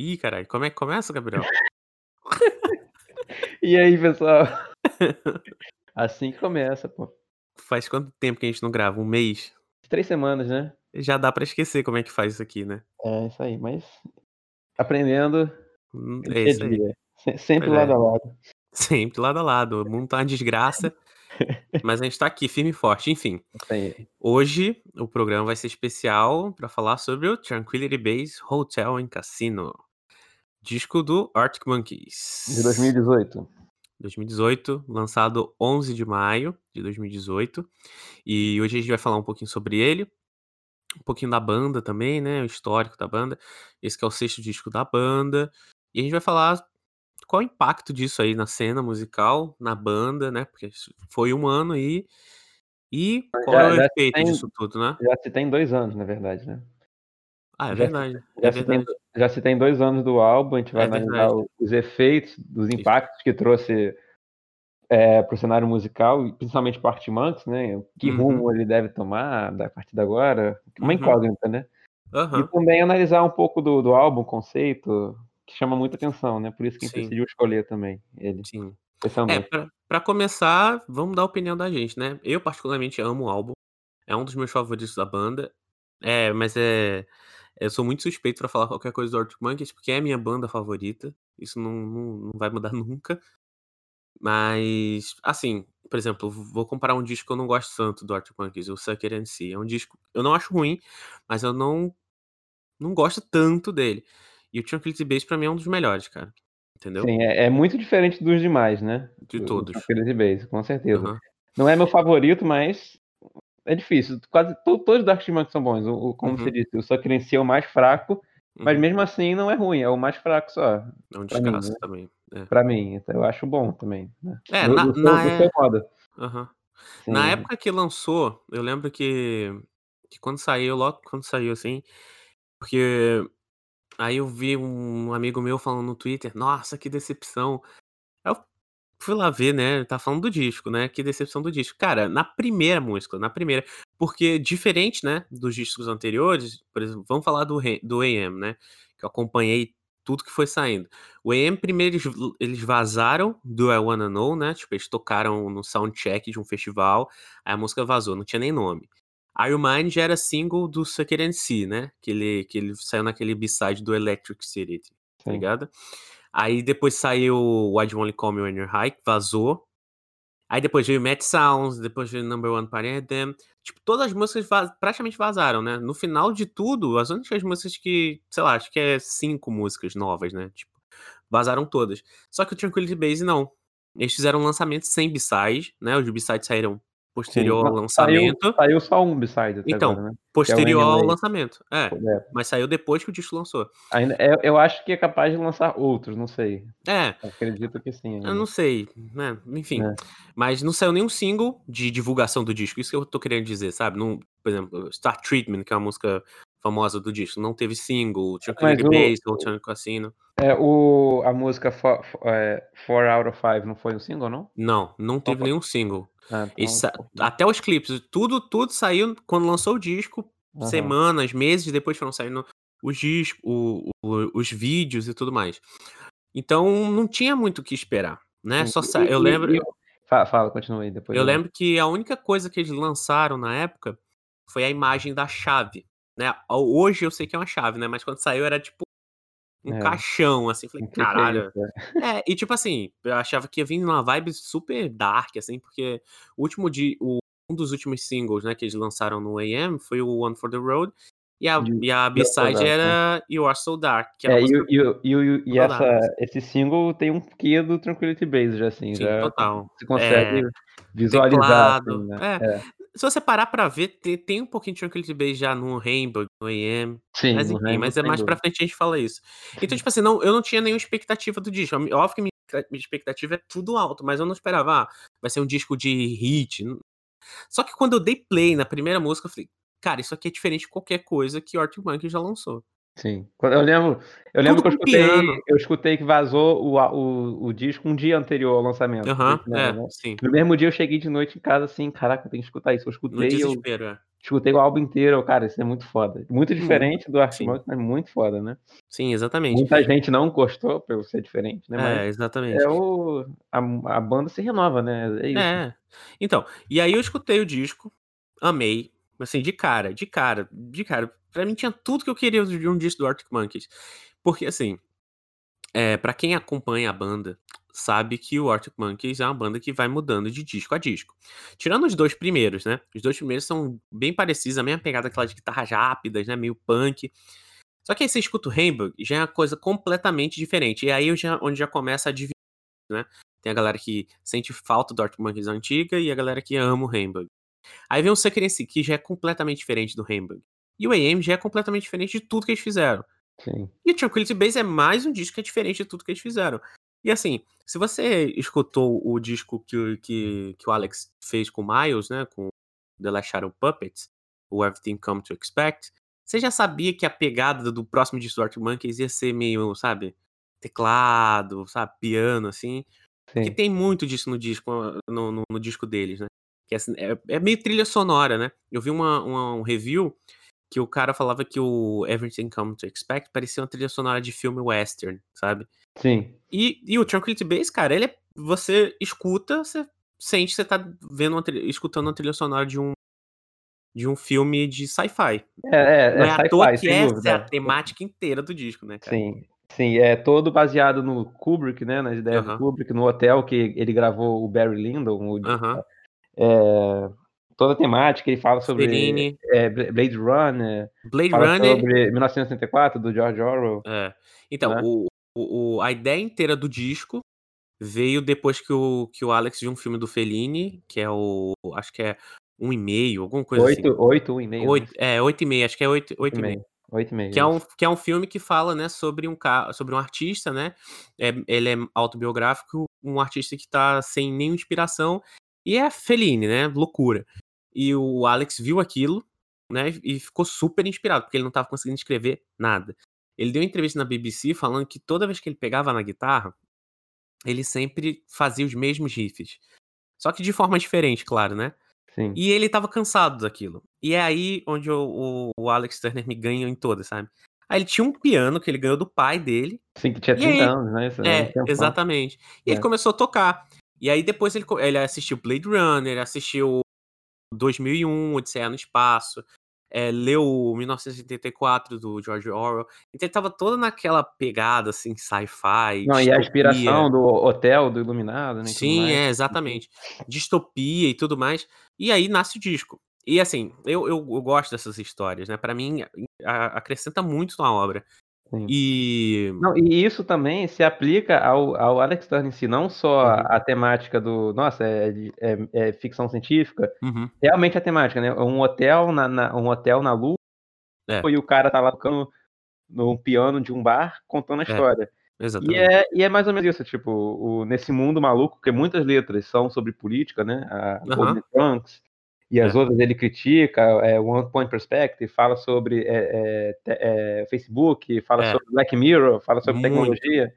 Ih, caralho, como é que começa, Gabriel? E aí, pessoal? Assim que começa, pô. Faz quanto tempo que a gente não grava? Um mês? Três semanas, né? Já dá pra esquecer como é que faz isso aqui, né? É, isso aí, mas aprendendo Hum, É a isso aí. Sempre Pois é. lado a lado. Sempre lado a lado. O mundo tá uma desgraça, mas a gente tá aqui firme e forte. Enfim, hoje o programa vai ser especial pra falar sobre o Tranquility Base Hotel and Casino. Disco do Arctic Monkeys. De 2018. 2018, lançado 11 de maio de 2018. E hoje a gente vai falar um pouquinho sobre ele, um pouquinho da banda também, né? O histórico da banda. Esse que é o sexto disco da banda. E a gente vai falar qual o impacto disso aí na cena musical, na banda, né? Porque foi um ano aí. E qual Já- é o efeito tem- disso tudo, né? Já se tem dois anos, na verdade, né? Ah, é verdade. Já, É se tem, verdade. já se tem dois anos do álbum, a gente vai É analisar verdade. os efeitos, dos impactos que trouxe é, para o cenário musical, principalmente para o Monkeys, né? Que Uhum. rumo ele deve tomar da partir de agora. Uma Uhum. incógnita, né? Aham. E também analisar um pouco do, do álbum, conceito, que chama muita atenção, né? Por isso que a gente Sim. decidiu escolher também ele, Sim. É, pra começar, vamos dar a opinião da gente, né? Eu, particularmente, amo o álbum. É um dos meus favoritos da banda. É, mas é. Eu sou muito suspeito pra falar qualquer coisa do Arctic Monkeys, porque é a minha banda favorita. Isso não, não, não vai mudar nunca. Mas, assim, por exemplo, vou comparar um disco que eu não gosto tanto do Arctic Monkeys, o Sucker and See. É um disco. Eu não acho ruim, mas eu não. Não gosto tanto dele. E o Tranquility Base, pra mim, é um dos melhores, cara. Entendeu? Sim, é, é muito diferente dos demais, né? De Do- do todos. Tranquility Base, com certeza. Aham. Não é meu favorito, mas é difícil. Quase to- todos os Arctic Monkeys são bons. O, o- como Uhum. você disse, o si é o mais fraco, mas Uhum. mesmo assim não é ruim, é o mais fraco só, É um pra mim, descasso né? também. É, pra mim. Então eu acho bom também. Né? É, do, na- do seu, na do é- seu modo. aham. Sim. Na época que lançou, eu lembro que, que quando saiu, logo quando saiu, assim, porque aí eu vi um amigo meu falando no Twitter, nossa, que decepção. Eu fui lá ver, né, tá falando do disco, né, que decepção do disco. Cara, na primeira música, na primeira, porque diferente, né, dos discos anteriores, por exemplo, vamos falar do, do AM, né, que eu acompanhei tudo que foi saindo. O AM, primeiro, eles, eles vazaram do I Wanna Know, né, tipo, eles tocaram no soundcheck de um festival, aí a música vazou, não tinha nem nome. Mind já era single do Sucker and See, né, que ele, que ele saiu naquele B-side do Electric City, tá Sim. Aí depois saiu Why Do You Only Call Me When You're High, que vazou. Aí depois veio Mad Sounds, depois veio Number One Party Anthem. Tipo, todas as músicas vaz- praticamente vazaram, né? No final de tudo, as únicas músicas que, sei lá, acho que é cinco músicas novas, né? Tipo, vazaram todas. Só que o Tranquility Base não. Eles fizeram um lançamento sem B-side, né? Os B-sides saíram posterior ao Não, saiu, lançamento. saiu só um B-side até Então, agora, né? Posterior ao Anyway. lançamento. É, É, mas saiu depois que o disco lançou. ainda, eu, eu acho que é capaz de lançar outros, não sei. É, Acredito que sim. Eu ainda. não sei, né? Enfim. É. Mas não saiu nenhum single de divulgação do disco. Isso que eu tô querendo dizer, sabe? Não, por exemplo, Star Treatment, que é uma música famosa do disco, não teve single. Tranquility Mas o- Base, Hotel Casino. É, o, a música 4 out of 5 não foi um single, não? Não, não teve foi. nenhum single. Ah, então, Até os clipes, tudo, tudo saiu quando lançou o disco, Aham. semanas, meses depois foram saindo os discos, o- o- os vídeos e tudo mais. Então não tinha muito o que esperar, né? Só sa... Eu lembro. Fala, fala, continua aí depois. Eu lembro que a única coisa que eles lançaram na época foi a imagem da chave, né? Hoje eu sei que é uma chave, né? Mas quando saiu era tipo um É. caixão, assim. Falei, é caralho. é? É, e tipo assim, eu achava que ia vir numa vibe super dark, assim, porque o último de, o, um dos últimos singles, né, que eles lançaram no AM foi o One for the Road. E a, E- e a So B-side né? era You Are So Dark, que É, uma e, música o- e, essa, esse single tem um quê do Tranquility Base, já assim, Sim, já total. se consegue É, visualizar, teclado. assim, né? é. É. Se você parar pra ver, tem, tem um pouquinho de Tranquility Base já no Rainbow, no AM. Sim, Mas enfim, Rainbow, mas é mais pra frente a gente fala isso. Então, tipo assim, não, eu não tinha nenhuma expectativa do disco. Óbvio que minha minha expectativa é tudo alto, mas eu não esperava, ah, vai ser um disco de hit. Só que quando eu dei play na primeira música, eu falei, cara, isso aqui é diferente de qualquer coisa que Arctic Monkey já lançou. Sim. Eu lembro, eu lembro que eu escutei, eu escutei que vazou o, o, o disco um dia anterior ao lançamento. Né, é, né? No mesmo dia eu cheguei de noite em casa assim, caraca, eu tenho que escutar isso. Eu escutei eu, é. escutei o álbum inteiro, cara, isso é muito foda. Muito diferente do. Monkeys, mas muito foda, né? Sim, exatamente. Muita gente não gostou pelo ser diferente, né? É, Mas exatamente. é o a a banda se renova, né, é isso. É. Então, e aí eu escutei o disco, amei, assim, de cara, de cara, de cara. Pra mim tinha tudo que eu queria de um disco do Arctic Monkeys. Porque, assim, é, para quem acompanha a banda, sabe que o Arctic Monkeys é uma banda que vai mudando de disco a disco. Tirando os dois primeiros, né? Os dois primeiros são bem parecidos, a mesma pegada aquelas guitarras rápidas, né? Meio punk. Só que aí você escuta o Rainbow, já é uma coisa completamente diferente. E aí já, onde já começa a dividir, né? Tem a galera que sente falta do Arctic Monkeys antiga e a galera que ama o Rainbow. Aí vem o Secrecy, que já é completamente diferente do Rainbow. E o AM já é completamente diferente de tudo que eles fizeram. Sim. E o Tranquility Base é mais um disco que é diferente de tudo que eles fizeram. E assim, se você escutou o disco que, que, que o Alex fez com o Miles, né, com The Last Shadow Puppets, o Everything Come to Expect, você já sabia que a pegada do próximo disco do Arctic Monkeys ia ser meio, sabe, teclado, sabe, piano, assim. Sim. Que tem muito disso no disco, no, no, no disco deles, né? Que assim, é, é, meio trilha sonora, né? Eu vi uma, uma, um review que o cara falava que o Everything Come to Expect parecia uma trilha sonora de filme western, sabe? Sim. E, e o Tranquility Base, cara, ele é, você escuta, você sente que você tá vendo uma trilha, escutando uma trilha sonora de um de um filme de sci-fi. É, é, Não é é à sci-fi, toa que essa dúvida. é a temática inteira do disco, né, cara? Sim, sim, é todo baseado no Kubrick, né, nas ideias do Aham. Kubrick, no hotel que ele gravou o Barry Lyndon, o Aham. É, toda a temática, ele fala sobre é, Bla- Blade Runner, Blade Runner. sobre 1984, do George Orwell. É. Então, Né? o, o, a ideia inteira do disco veio depois que o, que o Alex viu um filme do Fellini, que é o. Acho que é um e meio, alguma coisa assim. Oito, oito, um e meio, Oito, é, oito e meio, acho que é oito, oito e e meio. meio, oito e meio. Que é, um, que é um filme que fala, né, sobre um, sobre um artista, né? É, ele é autobiográfico, um artista que tá sem nenhuma inspiração. E é Fellini, né? Loucura. E o Alex viu aquilo, né? E ficou super inspirado, porque ele não tava conseguindo escrever nada. Ele deu uma entrevista na BBC falando que toda vez que ele pegava na guitarra, ele sempre fazia os mesmos riffs. Só que de forma diferente, claro, né? Sim. E ele tava cansado daquilo. E é aí onde o, o- o Alex Turner me ganha em todas, sabe? Aí ele tinha um piano que ele ganhou do pai dele. Sim, que tinha E 30 aí- anos, né? Isso é, É, exatamente. E ele É. começou a tocar. E aí depois ele, ele assistiu Blade Runner, assistiu 2001, Odisseia no Espaço, é, leu o 1984 do George Orwell. Então ele tava todo naquela pegada, assim, sci-fi. Não, e a distopia. inspiração do hotel, do Iluminado, né? Sim, é, exatamente. Distopia e tudo mais. E aí nasce o disco. E assim, eu, eu, eu gosto dessas histórias, né? Pra mim, a- acrescenta muito na obra. Sim. E. Não, e isso também se aplica ao, ao Alex Turner em si, não só Uhum. a temática do, nossa, é, é- é ficção científica, Uhum, realmente a temática, né? Um hotel na, na- um hotel na lua É. e o cara tá lá tocando no piano de um bar contando a É, história. E exatamente. é, e é mais ou menos isso, tipo, o, nesse mundo maluco, que muitas letras são sobre política, né? A. Golden Trunks, e as É. outras ele critica, é, One Point Perspective, fala sobre é, é, é, Facebook, fala É. sobre Black Mirror, fala sobre Muito. tecnologia.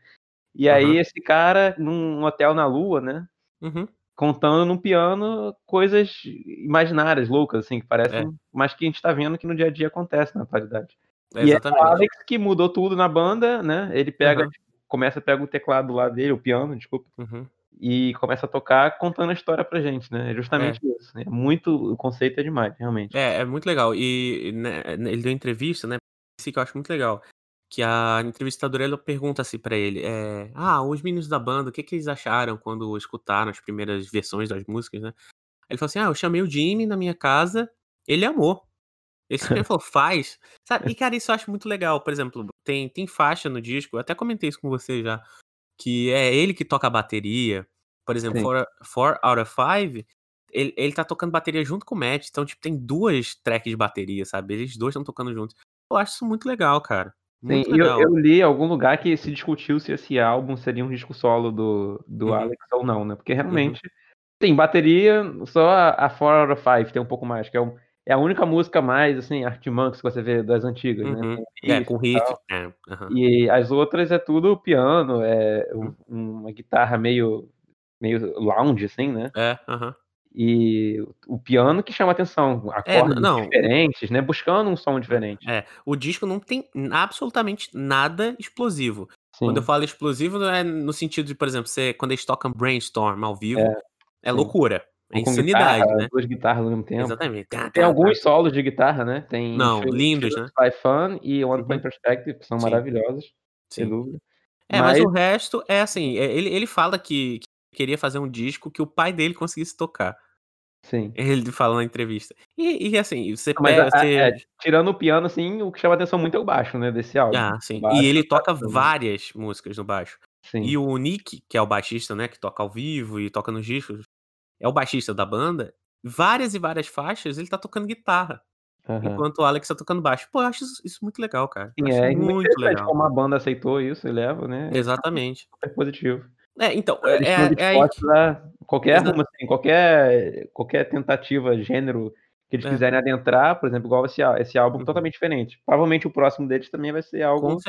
E aí Aham. esse cara, num hotel na lua, né? Uhum. Contando no piano coisas imaginárias, loucas, assim, que parecem, É. mas que a gente tá vendo que no dia a dia acontece na atualidade. E é o. Alex que mudou tudo na banda, né? Ele pega, Aham. começa a pegar o teclado lá dele, o piano, desculpa, Uhum. E começa a tocar contando a história pra gente, né? É justamente isso. É muito, o conceito é demais, realmente. É, é muito legal. E né, ele deu entrevista, né? Isso que eu acho muito legal. Que a entrevistadora ela pergunta assim pra ele: é, Ah, os meninos da banda, o que, que eles acharam quando escutaram as primeiras versões das músicas, né? Ele falou assim: Ah, eu chamei o Jimmy na minha casa, ele amou. Ele falou, faz. Sabe? E, cara, isso eu acho muito legal. Por exemplo, tem, tem faixa no disco, eu até comentei isso com você já, que é ele que toca a bateria. Por exemplo, Sim. Four, Four Out of Five, ele, ele tá tocando bateria junto com o Matt. Então, tipo, tem duas tracks de bateria, sabe? Eles dois estão tocando juntos. Eu acho isso muito legal, cara. Sim, Muito eu, legal. eu li em algum lugar que se discutiu se esse álbum seria um disco solo do, do Uhum. Alex ou não, né? Porque realmente tem bateria, só a, a Four Out of Five tem um pouco mais, que é, um- é a única música mais, assim, Art Monks que você vê das antigas, né? Uhum. Tem É, riff com e riff. tal. É, aham. E as outras é tudo piano, é Uhum. um- uma guitarra meio, meio lounge, assim, né? É, aham. E o piano que chama atenção, É, acordes não, o diferentes, né, buscando um som diferente. É, o disco não tem absolutamente nada explosivo. Quando eu Sim. falo explosivo não é no sentido de, por exemplo, você quando eles tocam Brainstorm ao vivo, É, é sim. loucura, é com guitarra, insanidade, né. 2 guitarras ao mesmo tempo. Exatamente. Tá, Tem tá, tá. alguns solos de guitarra, né, tem Não, She lindos, Looks né. Fun e One. Point Perspective, que são Sim. maravilhosos, sem Sim. dúvida. É, mas Mas o resto é assim, eh, ele ele fala que que queria fazer um disco que o pai dele conseguisse tocar. Sim. Ele fala na entrevista. E e assim, você a pega a é, você tirando o piano, assim, o que chama atenção muito é o baixo, né, desse álbum. Ah, sim. E baixo ele tá toca chamando. várias músicas no baixo. E Sim. o Nick, que é o baixista, né, que toca ao vivo e toca nos discos, é o baixista da banda, várias e várias faixas ele tá tocando guitarra, Aham. enquanto o Alex tá tocando baixo. Pô, eu acho isso isso muito legal, cara. Sim, é muito legal. como a banda aceitou isso e leva, né, isso Exatamente. é super positivo. É, então, é é é a qualquer rumo, assim, qualquer qualquer tentativa, gênero que eles É. quiserem adentrar, por exemplo, igual esse esse álbum Uhum. totalmente diferente. Provavelmente o próximo deles também vai ser Com algo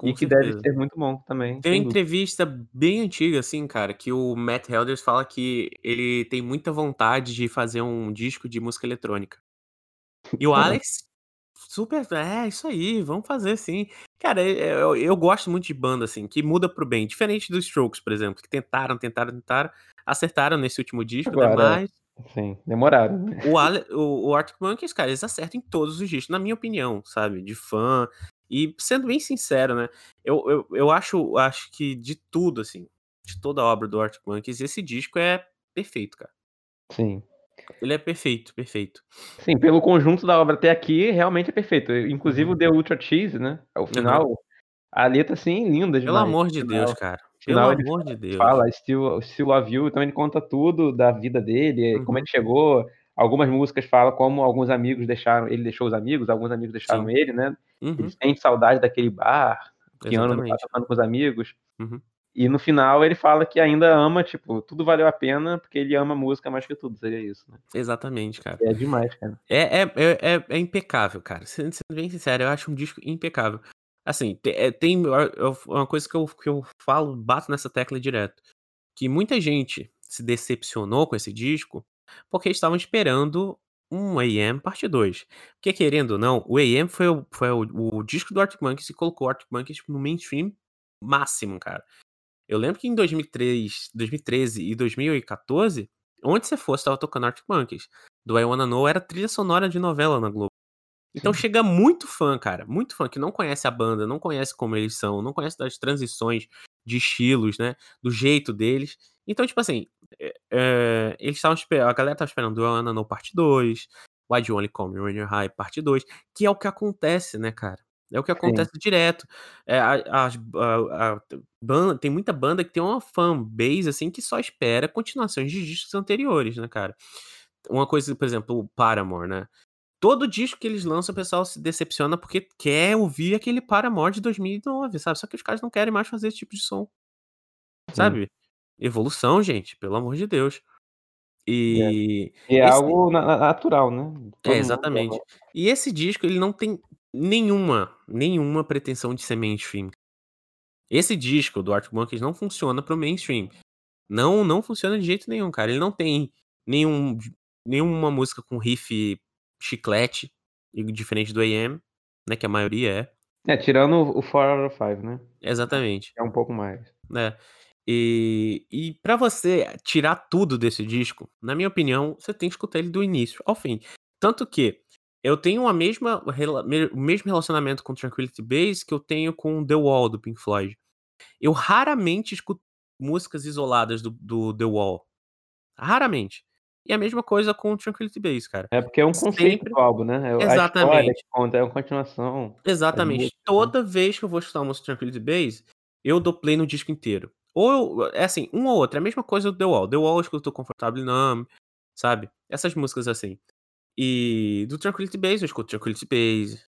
certeza, e com que deve certeza. ser muito bom também, Tem uma dúvida. entrevista bem antiga, assim, cara, que o Matt Helders fala que ele tem muita vontade de fazer um disco de música eletrônica. E o. Alex super "É, isso aí, vamos fazer sim". Cara, eu eu gosto muito de banda, assim, que muda para o bem, diferente dos Strokes, por exemplo, que tentaram, tentaram, tentaram, acertaram nesse último disco, né, Agora mas sim, demoraram, né. o Ale o o Arctic Monkeys, cara, eles acertam em todos os discos, na minha opinião, sabe, de fã. E sendo bem sincero, né, eu eu eu acho acho que de tudo, assim, de toda a obra do Arctic Monkeys, esse disco é perfeito, cara. Sim. Ele é perfeito, perfeito. Sim, pelo conjunto da obra até aqui, realmente é perfeito. Inclusive Uhum. o The Ultra Cheese, né, o Aham. final, a letra, assim, linda Pelo demais. amor O de Deus, cara, pelo final amor de Deus. fala: "I still still love you", então ele conta tudo da vida dele, como Uhum. ele chegou. Algumas músicas falam como alguns amigos deixaram ele deixou os amigos, alguns amigos deixaram Sim. ele, né. Ele Uhum. sente saudade daquele bar, piano no bar Exatamente. tocando com os amigos. Uhum. E no final ele fala que ainda ama, tipo, tudo valeu a pena, porque ele ama música mais que tudo, seria isso, né. Exatamente, cara. É demais, cara. É é é é é impecável, cara. Sendo sendo bem sincero, eu acho um disco impecável. Assim, eh, tem eu uma coisa que eu que eu falo, bato nessa tecla direto, que muita gente se decepcionou com esse disco, porque estavam esperando um AM parte 2. Porque querendo ou não, o AM foi o foi o o disco do Arctic Monkeys que colocou o Arctic Monkeys no mainstream máximo, cara. Eu lembro que em 2003 2013 e 2014, onde você fosse estava tocando Arctic Monkeys. Do I Wanna Know era trilha sonora de novela na Globo. Então Sim. chega muito fã, cara, muito fã que não conhece a banda, não conhece como eles são, não conhece das transições de estilos, né, do jeito deles. Então, tipo assim, eh eh, eles estavam a galera estava esperando Do I Wanna Know parte 2, Why'd You Only Call Me When You're High parte 2, que é o que acontece, né, cara. É o que Sim. acontece direto. Eh, a a a ban tem muita banda que tem uma fanbase, assim, que só espera continuações de discos anteriores, né, cara. Uma coisa, por exemplo, o Paramore, né. Todo disco que eles lançam o pessoal se decepciona, porque quer ouvir aquele Paramore de 2009, sabe. Só que os caras não querem mais fazer esse tipo de som. Sim. Sabe. Evolução, gente, pelo amor de Deus. É. E E é esse algo na na natural, né. É, Todo mundo exatamente. E esse disco ele não tem nenhuma, nenhuma pretensão de ser mainstream. Esse disco do Arctic Monkeys não funciona para o mainstream. Não não funciona de jeito nenhum, cara. Ele não tem nenhum nenhuma música com riff chiclete, diferente do AM, né, que a maioria é. É, tirando o Four out of Five, né. Exatamente. É um pouco mais. É. E e pra você tirar tudo desse disco, na minha opinião, você tem que escutar ele do início ao fim. Tanto que eu tenho a mesma o mesmo relacionamento com Tranquility Base que eu tenho com The Wall, do Pink Floyd. Eu raramente escuto músicas isoladas do do The Wall. Raramente. E a mesma coisa com Tranquility Base, cara. É porque é um conceito Sempre do álbum, né. É exatamente. conta, é uma continuação, as Exatamente. né. Toda vez que eu vou escutar uma música Tranquility Base, eu dou play no disco inteiro. Ou eu é assim, um ou outro, é a mesma coisa do The Wall. The Wall eu escuto Comfortably Numb, sabe. Essas músicas assim. E do Tranquility Base eu escuto Tranquility Base,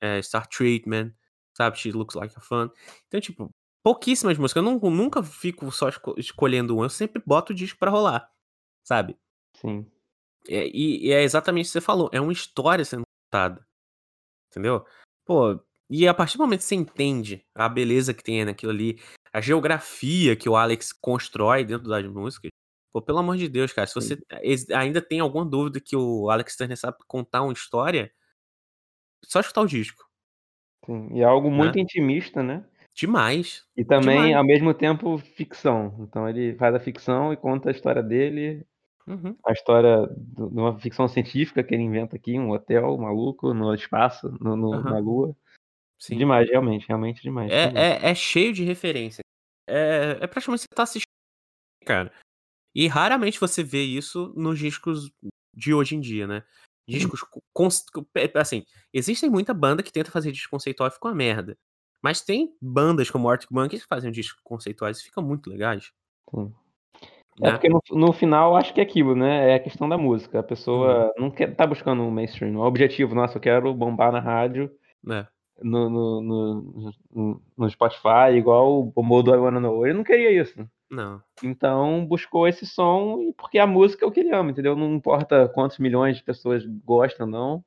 eh, Star Treatment, sabe, She Looks Like a Fun. Então, tipo, pouquíssimas músicas. Eu nun nunca fico só esco escolhendo uma, eu sempre boto o disco pra rolar, sabe. Sim. É, e e é exatamente o que você falou, é uma história sendo contada, entendeu. Pô, e a partir do momento que você entende a beleza que tem naquilo ali, a geografia que o Alex constrói dentro das músicas, Pô, pelo amor de Deus, cara, se você ex ainda tem alguma dúvida que o Alex Turner sabe contar uma história só escutar o disco. Sim, e é algo Né. muito intimista, né. Demais, E também, demais. ao mesmo tempo, ficção. Então ele faz a ficção e conta a história dele, Uhum. a história de uma ficção científica que ele inventa aqui, um hotel maluco no espaço, no no Aham. na lua. Sim. Demais, realmente, realmente demais, demais. É é é cheio de referência. É é praticamente você tá assistindo cara. E raramente você vê isso nos discos de hoje em dia, né. Sim. Discos co cons pe assim, existem muita banda que tenta fazer disco conceitual e fica uma merda. Mas tem bandas como Arctic Monkeys que fazem discos conceituais e ficam muito legais. Sim. É Né. porque no no final acho que é aquilo, né, é a questão da música, a Uhum. pessoa não quer tá buscando um mainstream, o objetivo: "Nossa, eu quero bombar na rádio, É. no no no no Spotify igual bombou do I Wanna Know", ele não queria isso. Não. Então buscou esse som e porque a música é o que ele ama, entendeu. Não importa quantos milhões de pessoas gostam ou não,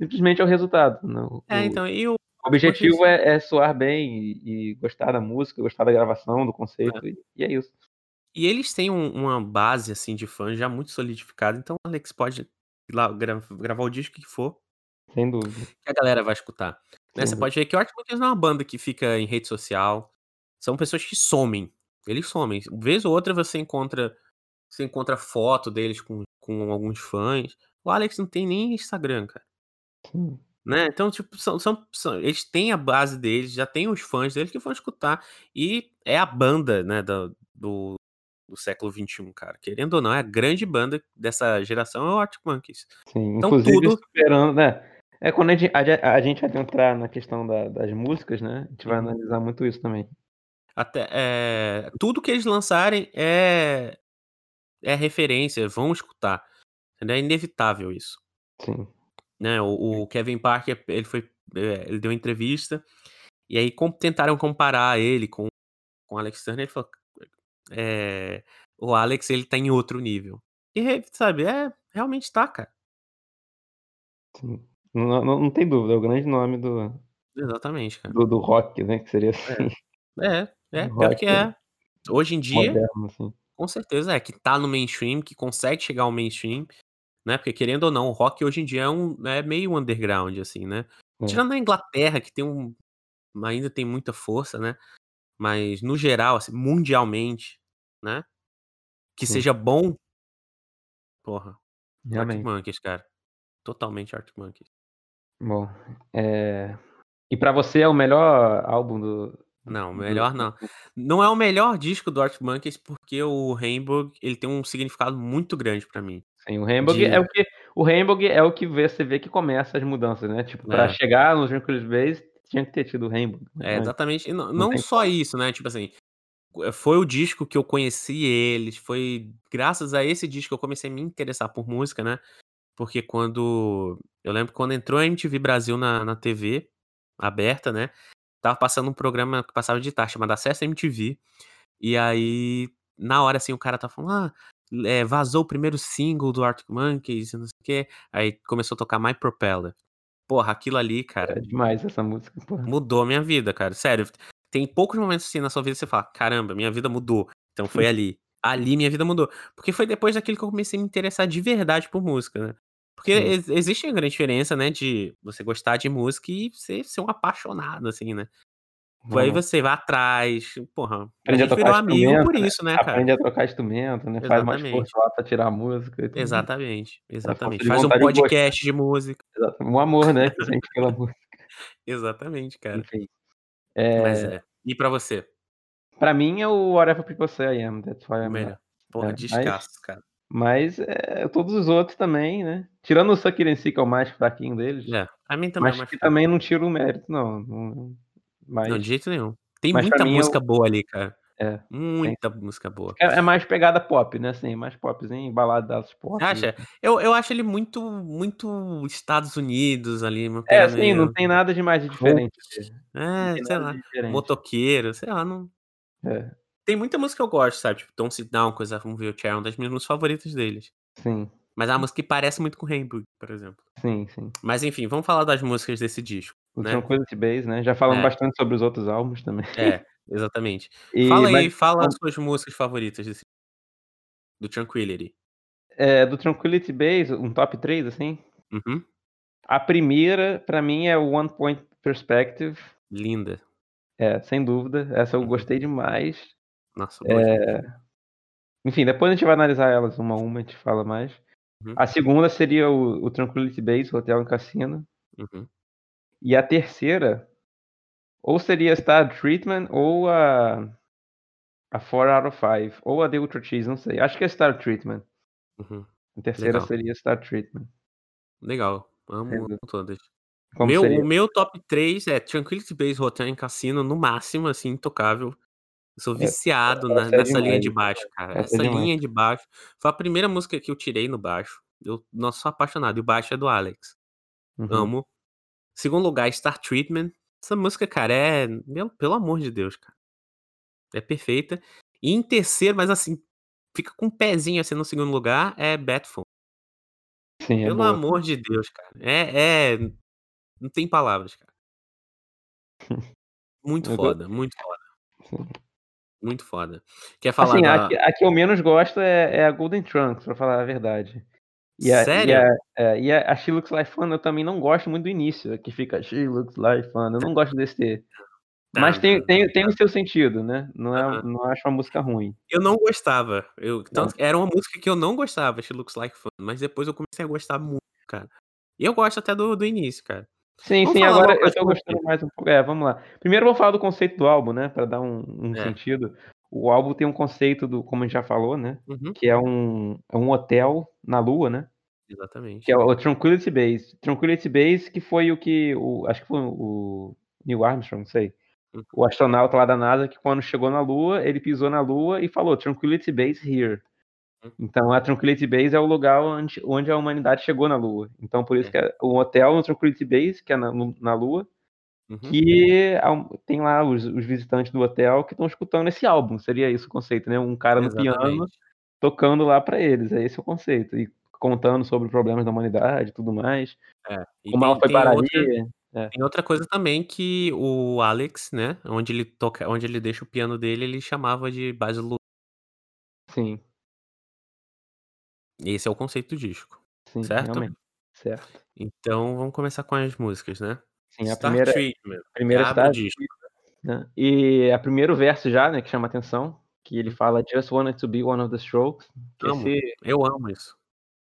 simplesmente é o resultado, não É, o então, e o o objetivo é é soar bem e e gostar da música, gostar da gravação, do É. conceito e e é isso. E eles têm um uma base, assim, de fãs já muito solidificada, então o Alex pode ir lá gra gravar o disco que for Sem dúvida. que a galera vai escutar. Né, você dúvida. pode ver que o Arctic Monkeys não é uma banda que fica em rede social, são pessoas que somem, eles somem. Vez ou outra você encontra você encontra foto deles com com alguns fãs. O Alex não tem nem Instagram, cara. Sim. Né, então, tipo, são são são eles têm a base deles, já têm os fãs deles que vão escutar, e é a banda, né, da do do século XXI, cara. Querendo ou não, é a grande banda dessa geração é o Arctic Monkeys. Sim, Então inclusive tudo superando, né, é quando a gen a a gente vai entrar na questão da das músicas, né, a gente vai Uhum. analisar muito isso também. Até eh, tudo que eles lançarem é é referência, vão escutar, entendeu, é inevitável isso. Sim. Né, o o Kevin Parker, ele foi eh, ele deu entrevista, e aí com tentaram comparar ele com com o Alex Turner, ele falou: "Eh, o Alex ele tá em outro nível". E sabe, é, realmente tá, cara. Sim, não não não tem dúvida, é o grande nome do Exatamente, cara. do do rock, né, que seria assim. É. É, é, pior rock que é. Hoje em dia, moderno, assim. com certeza é, que tá no mainstream, que consegue chegar ao mainstream, né, porque querendo ou não, o rock hoje em dia é um é meio underground, assim, né. É. Tirando na Inglaterra que tem um ainda tem muita força, né, mas no geral, assim, mundialmente, né, que Sim. seja bom porra, Arctic Realmente. Monkeys, cara. Totalmente Arctic Monkeys. Bom, eh, e pra você é o melhor álbum do Não, melhor não. Não é o melhor disco do Arctic Monkeys, porque o Rainbow, ele tem um significado muito grande pra mim. Sim, o Rainbow é De o que o Rainbow é o que você vê que começa as mudanças, né, tipo, pra É. chegar nos Jungle Bass tinha que ter tido o Rainbow, É, antes. exatamente. E não Não não só como. isso, né, tipo assim, foi o disco que eu conheci eles, foi graças a esse disco que eu comecei a me interessar por música, né, porque quando eu lembro quando entrou a MTV Brasil na na TV aberta, né, estava passando um programa que passava de tarde chamado Acesso MTV, e aí, na hora, assim, o cara estava falando: "Ah, eh, vazou o primeiro single do Arctic Monkeys não sei o quê", aí começou a tocar My Propeller. Porra, aquilo ali, cara É demais essa música, porra. mudou a minha vida, cara, sério. Tem poucos momentos, assim, na sua vida que você fala: "Caramba, minha vida mudou". Então foi ali. Ali minha vida mudou. Porque foi depois daquilo que eu comecei a me interessar de verdade por música, né. Porque ex existe uma grande diferença, né, de você gostar de música e você ser um apaixonado, assim, né. Aí Realmente. você vai atrás, porra, Aprende a tocar amigo instrumento, por né, isso, né, cara. aprende a tocar instrumento, né, faz esforço Exatamente. lá pra tirar a música e mais. Exatamente, É exatamente. de Faz um podcast de música. Exato, um amor, né, que sente pela música. Exatamente, cara. Enfim. Mas Eh é. E pra você? Pra mim é o Whatever People Say I Am, That's Why I'm melhor. Porra, É, mas descasso, cara. Mas, eh, todos os outros também, né, tirando o See que é o mais fraquinho deles, É, pra mim também é mas mais que fraco. também não tira o mérito não, não Não, mas de jeito nenhum. Tem muita é música boa ali, cara. É. Muita música boa. É é mais pegada pop, né, assim, mais popzinho, baladas pop, Você acha? assim. Eu eu acho ele muito muito Estados Unidos ali, É, assim, não meio tem nada de mais diferente. Não É, sei lá, diferente. motoqueiro, sei lá, não É. Tem muita música que eu gosto, sabe, tipo Don't Sit Down, Co'Cause I'm Wheelchair é uma das minhas músicas favoritas deles. Sim. Mas é uma música que parece muito com Rainbow, por exemplo. Sim, sim. Mas enfim, vamos falar das músicas desse disco, O né. Tranquility Base, né, já falamos É. bastante sobre os outros álbuns também. É, exatamente. E Fala mas aí, fala as suas músicas favoritas desse Do Tranquility. É, do Tranquility Base, um top 3, assim. Uhum. A primeira, pra mim, é o One Point Perspective. Linda. É, sem dúvida. Essa eu Uhum. gostei demais. Nossa, É... Enfim, depois a gente vai analisar elas uma a uma, a gente fala mais. Uhum. A segunda seria o, o Tranquility Base, Hotel e Cassino. Uhum. E a terceira, ou seria Star Treatment, ou a, a 4 out of 5, ou a The Ultra Cheese, não sei. Acho que é Star Treatment. Uhum. A terceira Legal. seria Star Treatment. Legal. Amo, amo todas. Como Meu, seria? o meu top 3 é Tranquility Base, Hotel e Cassino, no máximo, assim, intocável. Eu sou É, viciado na- é nessa linha demais. de baixo, cara. Essa é Essa demais. linha de baixo. Foi a primeira música que eu tirei no baixo. Eu nossa, sou apaixonado. E o baixo é do Alex. Uhum. Amo. Segundo lugar, Star Treatment. Essa música, cara, é. Meu, pelo amor de Deus, cara. É perfeita. E em terceiro, mas assim, fica com um pezinho assim no segundo lugar, é Batphone. Sim, é Pelo boa. amor de Deus, cara. É. é... Não tem palavras, cara. Muito foda, muito foda. Sim. Muito foda. Quer falar Assim, da. a, que- a que eu menos gosto é, é a Golden Trunks, pra falar a verdade. E a, Sério? E a, é, e a, She Looks Like Fun eu também não gosto muito do início, que fica She Looks Like Fun. Eu não gosto desse. Mas tem, tem, tem o seu sentido, né? Não, é, Aham. não acho uma música ruim. Eu não gostava. Eu, tanto, era uma música que eu não gostava, She Looks Like Fun. Mas depois eu comecei a gostar muito, cara. E eu gosto até do, do início, cara. Sim, Vamos sim, agora eu tô gostando mais um pouco. É, vamos lá. Primeiro eu vou falar do conceito do álbum, né? Pra dar um, um É. sentido. O álbum tem um conceito do, como a gente já falou, né? Uhum, Que é um, é um hotel na Lua, né? exatamente. Que é o Tranquility Base. Tranquility Base, que foi o que. O, acho que foi o Neil Armstrong, não sei. Uhum. O astronauta lá da NASA, que quando chegou na Lua, ele pisou na Lua e falou Tranquility Base here. Uhum. Então a Tranquility Base é o lugar onde, onde a humanidade chegou na Lua. Então por isso É. que é um hotel no Tranquility Base, que é na, na Lua, Uhum. que tem lá os, os visitantes do hotel que estão escutando esse álbum. Seria isso o conceito, né? Um cara no piano tocando lá pra eles. É esse o conceito. E contando sobre problemas da humanidade e tudo mais. É. E Como ela tem, foi parar outra. É. tem outra coisa também que o Alex, né? Onde ele toca, onde ele deixa o piano dele, ele chamava de base. Sim, Esse é o conceito do disco. sim, Certo? realmente. Certo. Então vamos começar com as músicas, né? Sim, a Star primeira, Treatment. a primeira abre o está disco. né? E a primeiro verso já, né, que chama atenção, que ele fala Just wanted to be one of the strokes. Amo. esse, Eu amo isso.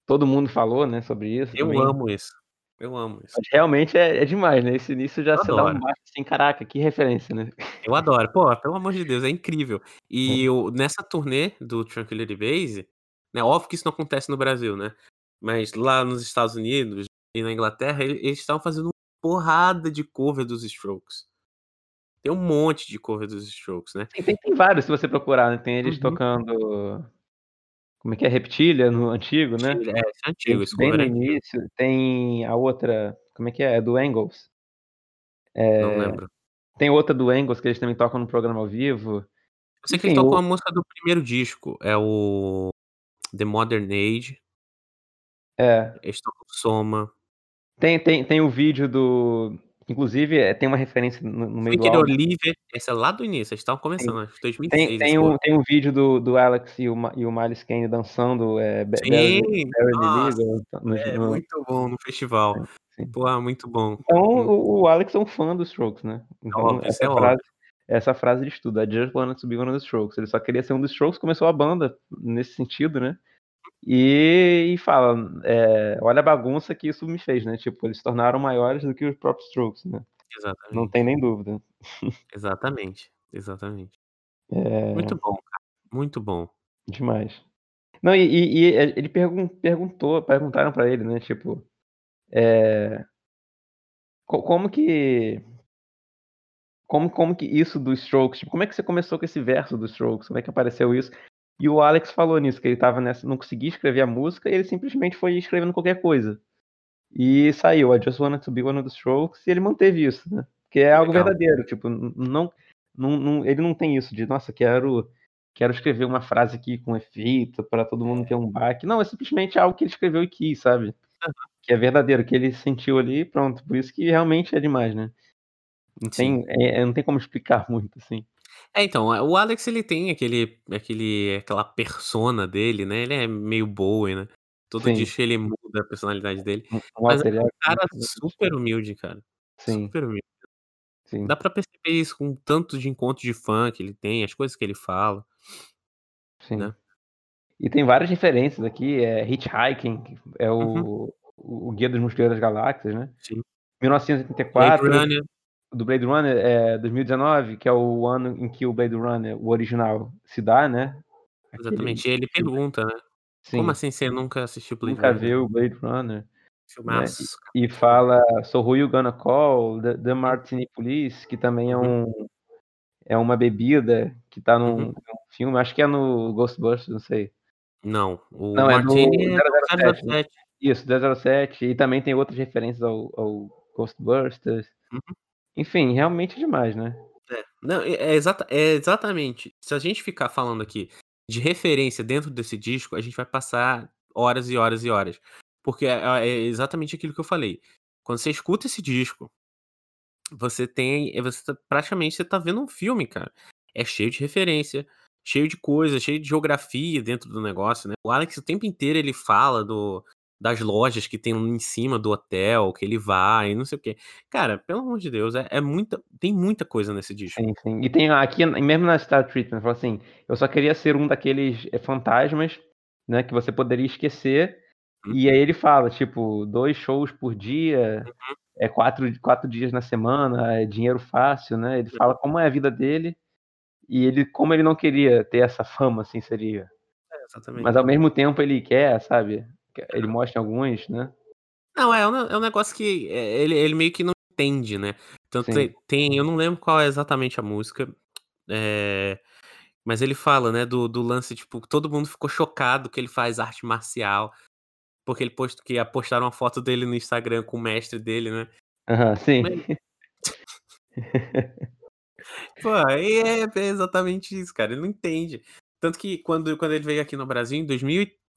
todo mundo falou, né, sobre isso Eu também. amo isso. Eu amo isso. Mas realmente é, é demais, né? Esse início já Eu se dá um baixo assim, caraca, que referência, né? Eu adoro. Pô, pelo amor de Deus, é incrível. E o- nessa turnê do Tranquility Base, né? Óbvio que isso não acontece no Brasil, né? Mas lá nos Estados Unidos e na Inglaterra, ele- eles estavam fazendo uma porrada de cover dos Strokes. Tem um monte de cover dos Strokes, né? Tem, tem, tem vários se você procurar, né? Tem eles Uhum. tocando. Como é que é? Reptilia no antigo, né? É, é Tem antigo, esse bem no é início. Tem a outra. Como é que é? É do Angles. Não É, lembro. tem outra do Angles que eles também tocam no programa ao vivo. Eu sei que ele Enfim, tocou o- a música do primeiro disco. É o The Modern Age. é, Eles tocam Soma. tem, tem, tem o vídeo do. Inclusive, é, tem uma referência no, no meio do Twitter álbum. Oliver. Esse é lá do início. Eles estavam começando, acho que 2006. Tem, tem, um, tem um vídeo do, do Alex e o, e o Miles Kane dançando é, Sim, nossa. No, é no- muito bom no festival. sim. Pô, muito bom. Então, o, o Alex é um fã dos Strokes, né? Então, óbvio, isso essa é óbvio. Essa frase de estudo, I just wanted to be one of the Strokes. Ele só queria ser um dos Strokes, começou a banda nesse sentido, né? E, e fala, é, olha a bagunça que isso me fez, né? Tipo, eles se tornaram maiores do que os próprios Strokes, né? Não Exatamente. tem nem dúvida. Exatamente. Exatamente. É, Muito bom, cara. Muito bom. demais. Não, e, e- e ele pergun perguntou, perguntaram pra ele, né? Tipo, é, co- como que como, como que isso dos Strokes, tipo, como é que você começou com esse verso dos Strokes? Como é que apareceu isso? E o Alex falou nisso, que ele tava nessa, não conseguia escrever a música e ele simplesmente foi escrevendo qualquer coisa. E saiu, I Just Wanted to Be One of the Strokes, e ele manteve isso, né? Que é algo Legal. verdadeiro, tipo, não, não, não- ele não tem isso de, nossa, quero quero escrever uma frase aqui com efeito para todo mundo ter um baque. Não, é simplesmente algo que ele escreveu e quis, sabe? Aham. Que é verdadeiro, que ele sentiu ali e pronto. Por isso que realmente é demais, né? Não Sim. tem, é- é- não tem como explicar muito, assim. É, então, o Alex ele tem aquele aquele aquela persona dele, né, ele é meio Bowie, né, todo Sim. disco ele muda a personalidade dele, um mas é um né, cara super humilde, cara, Sim. super humilde. Sim. Dá pra perceber isso com o tanto de encontro de fã que ele tem, as coisas que ele fala. Sim. Né. E tem várias referências aqui, eh, Hitchhiking, é Uhum. o o Guia dos Mochileiros das Galáxias, né. Sim. Blade 1984, Runner. Do Blade Runner, eh, 2019, que é o ano em que o Blade Runner, o original, se dá, né, aquele Exatamente, e ele pergunta, né: "Como sim. assim você nunca assistiu Blade Nunca Runner?" viu o Blade Runner, né, Filmaço, cara, e e fala: "So who you gonna call? The the. Martini Police", que também é Uhum. um é uma bebida que tá num Uhum. filme, acho que é no Ghostbusters, não sei. Não, o Não, é Martini no é sete, né. sete. Isso, 007 e também tem outras referências ao ao Ghostbusters. Uhum. Enfim, realmente demais, né. É, não, é é exata é exatamente, se a gente ficar falando aqui de referência dentro desse disco, a gente vai passar horas e horas e horas, porque é é exatamente aquilo que eu falei, quando você escuta esse disco você tem você tá praticamente você tá vendo um filme, cara. É cheio de referência, cheio de coisa, cheio de geografia dentro do negócio, né. O Alex o tempo inteiro ele fala do das lojas que tem em cima do hotel que ele vai e não sei o quê. Cara, pelo amor de Deus, é é muita tem muita coisa nesse disco. Sim, sim. E tem aqui mesmo na Star Treatment, fala assim: "Eu só queria ser um daqueles, eh, fantasmas, né, que você poderia esquecer", Hum. e aí ele fala, tipo, 2 shows por dia, Uhum. é 4 4 dias na semana, é dinheiro fácil, né, ele Uhum. fala como é a vida dele, e ele como ele não queria ter essa fama, assim, seria. É, Mas ao mesmo tempo ele quer, sabe, ele mostra em alguns, né. Não, é um é um negócio que, eh, ele ele meio que não entende, né, tanto tem tem eu não lembro qual é exatamente a música, eh, mas ele fala, né, do do lance, tipo, todo mundo ficou chocado que ele faz arte marcial, porque ele post que postaram uma foto dele no Instagram com o mestre dele, né. Aham, sim. Mas Pô, é é exatamente isso, cara, ele não entende. Tanto que quando quando ele veio aqui no Brasil em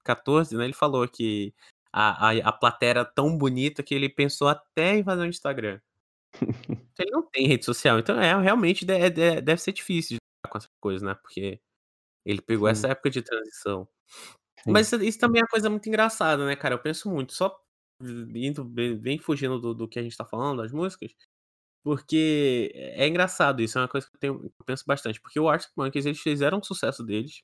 2014, né, ele falou que a a a plateia era tão bonita que ele pensou até em fazer um Instagram. Ele não tem rede social, então é realmente de de deve ser difícil de lidar com essas coisas, né, porque ele pegou Sim. essa época de transição. Sim. Mas isso isso também é uma coisa muito engraçada, né, cara, eu penso muito, só indo bem bem fugindo do do que a gente tá falando, das músicas, porque é engraçado isso, é uma coisa que eu tenho eu penso bastante, porque o Arctic Monkeys eles fizeram o sucesso deles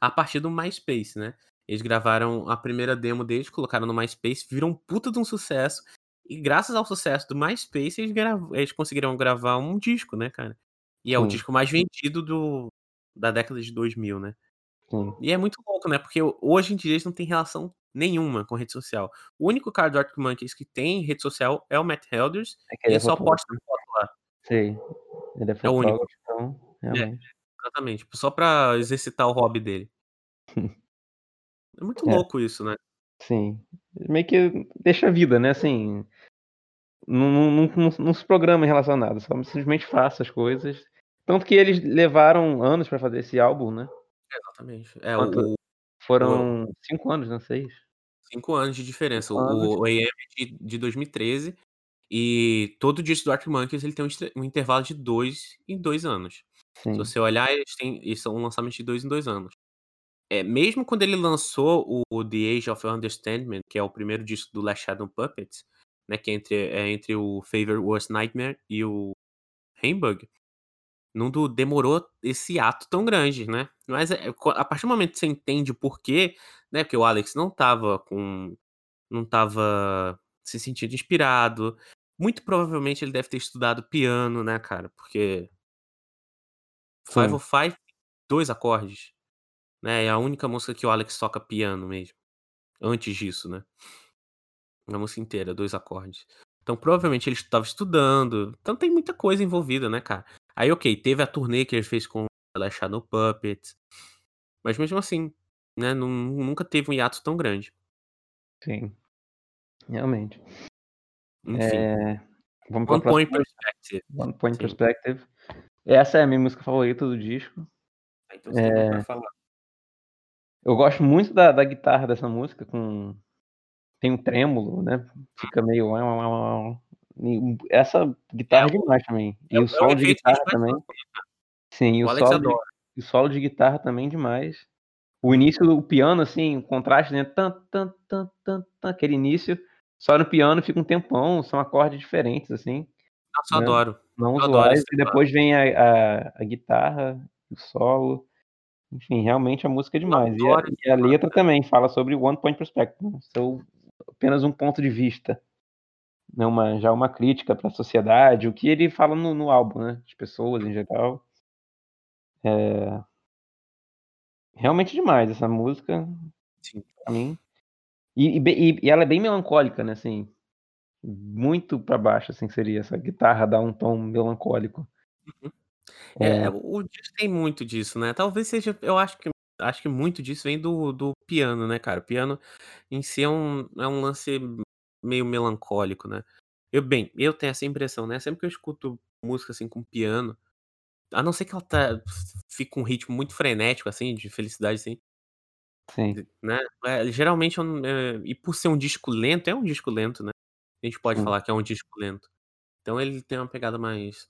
a partir do MySpace, né. Eles gravaram a primeira demo deles, colocaram no MySpace, virou um puta de um sucesso, e graças ao sucesso do MySpace eles gra eles conseguiram gravar um disco, né, cara. E é o Sim. disco mais vendido do da década de 2000, né. Sim. E é muito louco, né, porque hoje em dia eles não têm relação nenhuma com rede social. O único cara do Arctic Monkeys que tem rede social é o Matt Helders, É que e ele é só posta foto lá. Sei, ele é É o único. então, É, realmente. Exatamente, só pra exercitar o hobby dele. É muito É. louco isso, né. Sim, meio que deixa a vida, né, assim, não não não não se programa em relação a nada, só simplesmente faça as coisas, tanto que eles levaram anos pra fazer esse álbum, né. Exatamente. É Quanto o foram 5 anos, né, 6? 5 anos de diferença, 5 anos. o o AM de de 2013, e todo disco do Arctic Monkeys ele tem um um intervalo de 2 em 2 anos. Se Sim. você olhar eles têm eles são um lançamento de 2 em 2 anos. Eh, mesmo quando ele lançou o The Age of Understandment, que é o primeiro disco do Last Shadow Puppets, né, que é entre é entre o Favorite Worst Nightmare e o Humbug, não do demorou esse ato tão grande, né. Mas é a partir do momento que você entende o porquê, né, porque o Alex não estava com não estava se sentindo inspirado, muito provavelmente ele deve ter estudado piano, né, cara, porque Five of Five, 2 acordes, né, é a única música que o Alex toca piano mesmo, antes disso, né. A música inteira, 2 acordes. Então provavelmente ele estava estudando, então tem muita coisa envolvida, né, cara. Aí ok, teve a turnê que ele fez com Last Shadow Puppets, mas mesmo assim, né, nun nunca teve um hiato tão grande. Sim, realmente. Enfim. Eh, vamos One Point? Perspective, One Point sim. Perspective. Essa é a minha música favorita do disco. Ah, então você tem muito pra falar. Eu gosto muito da da guitarra dessa música com tem um trêmulo, né, fica meio essa É guitarra é o demais também, é e é o solo de guitarra também. Sim, e O solo de o solo de guitarra também demais. O início do piano, assim, o contraste, né, tan tan tan tan, aquele início, só no piano fica um tempão, são acordes diferentes, assim, Nossa, né, adoro. não Eu adoro e depois vem a a a guitarra, o solo, enfim, realmente a música é demais. E a e a letra também fala sobre one point perspective, né, seu apenas um ponto de vista, né, uma já uma crítica pra sociedade, o que ele fala no no álbum, né, as pessoas em geral. Eh realmente demais essa música, Sim. pra mim. E e e ela é bem melancólica, né, assim, muito pra baixo, assim, seria, essa guitarra dá um tom melancólico. Uhum. É é É. o disco tem muito disso, né, talvez seja eu acho que acho que muito disso vem do do piano, né, cara, o piano em si é um é um lance meio melancólico, né. Eu bem, eu tenho essa impressão, né, sempre que eu escuto música, assim, com piano, a não ser que ela tá fica um ritmo muito frenético, assim, de felicidade, assim Sim. né, eh, geralmente eu eh, e por ser um disco lento é um disco lento, né, a gente pode Sim. falar que é um disco lento. Então ele tem uma pegada mais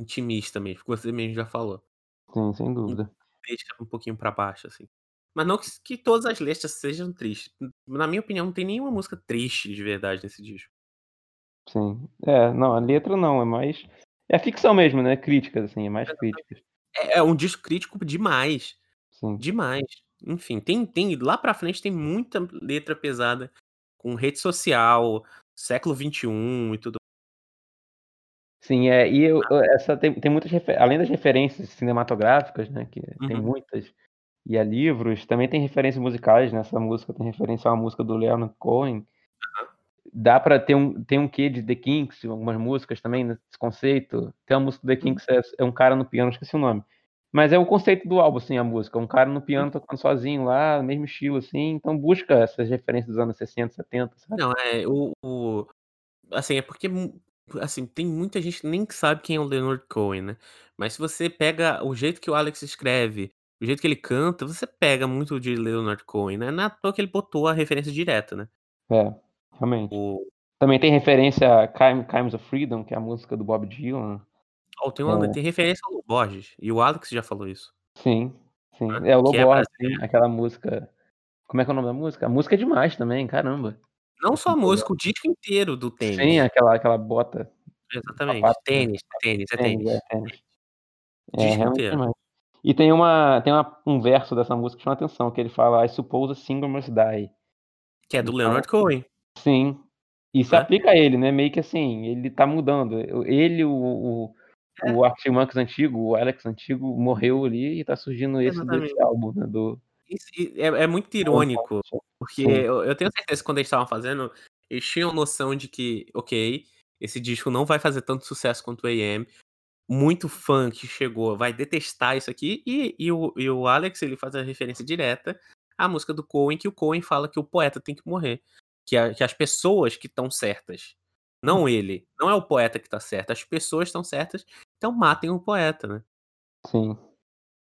intimista mesmo, que você mesmo já falou. Sim, sem Hum, dúvida. deixa um pouquinho pra baixo, assim. Mas não que que todas as letras sejam tristes, na minha opinião não tem nenhuma música triste de verdade nesse disco. Sim. É, não, a letra não, é mais é ficção mesmo, né, críticas, assim, é mais Exatamente. críticas. É é um disco crítico demais, Sim. demais. Enfim, tem tem lá pra frente tem muita letra pesada, com rede social, século XXI e tudo Sim, é, e eu Ah. o essa tem tem muitas além das referências cinematográficas, né, que tem Uhum. muitas, e a livros, também tem referências musicais nessa música, tem referência a uma música do Leonard Cohen. Dá pra ter um tem um quê de The Kinks, algumas músicas também nesse conceito. Tem uma música do The Hum. Kinks é é um cara no piano, esqueci o nome. Mas é o conceito do álbum, assim, a música, um cara no piano tocando sozinho lá, mesmo estilo, assim, então busca essas referências dos anos 60, 70, sabe. Não, é, o o assim, é porque assim, tem muita gente que nem sabe quem é o Leonard Cohen, né, mas se você pega o jeito que o Alex escreve, o jeito que ele canta, você pega muito de Leonard Cohen, né, à toa que ele botou a referência direta, né. É, realmente. O Também tem referência a Crimes of Freedom, que é a música do Bob Dylan. Ó, tem uma É. tem referência ao Borges, e o Alex já falou isso. Sim, sim. É, o Lo que é Borges, sim, aquela música como é que é o nome da música? A música é demais também, caramba. Não só a música, o disco inteiro do Sim, Tênis. aquela aquela bota, Exatamente, sapato, né, Tênis, Tênis, é tênis, é, Tênis. É, disco inteiro. demais. E tem uma tem uma um verso dessa música que chama atenção, que ele fala: "I suppose a singer must die". Que é do Então Leonard Cohen. sim, e se Né. aplica a ele, né, meio que assim, ele tá mudando, ele, o o É. o Arctic Monkeys antigo, o Alex antigo morreu ali e tá surgindo esse desse Exatamente. álbum, né, do Isso é é muito irônico, porque eu eu tenho certeza que quando eles estavam fazendo, eles tinham noção de que: "Ok, esse disco não vai fazer tanto sucesso quanto o AM, muito fã que chegou vai detestar isso aqui", e e o e o Alex, ele faz a referência direta à música do Cohen, que o Cohen fala que o poeta tem que morrer, que a que as pessoas que estão certas, não ele, não é o poeta que tá certo, as pessoas estão certas, então matem o poeta, né. Sim.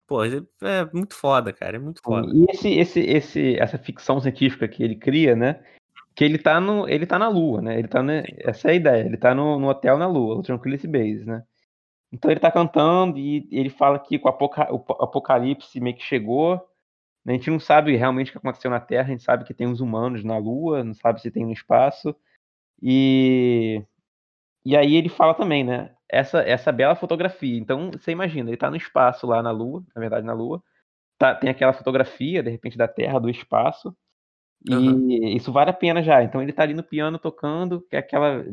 Pô, é muito foda, cara, é muito foda. e esse esse esse essa ficção científica que ele cria, né, que ele tá no ele tá na lua, né, ele tá, Sim. essa é a ideia, ele tá no no hotel na lua, o Tranquility Base, né. Então ele tá cantando e ele fala que com o apoca o apocalipse meio que chegou, né, a gente não sabe realmente o que aconteceu na Terra, a gente sabe que tem os humanos na lua, não sabe se tem no espaço, e e aí ele fala também, né, essa essa bela fotografia, então você imagina, ele tá no espaço lá na lua, na verdade na lua, tá tem aquela fotografia, de repente, da Terra, do espaço, e isso vale a pena já, então ele tá ali no piano tocando, que é aquela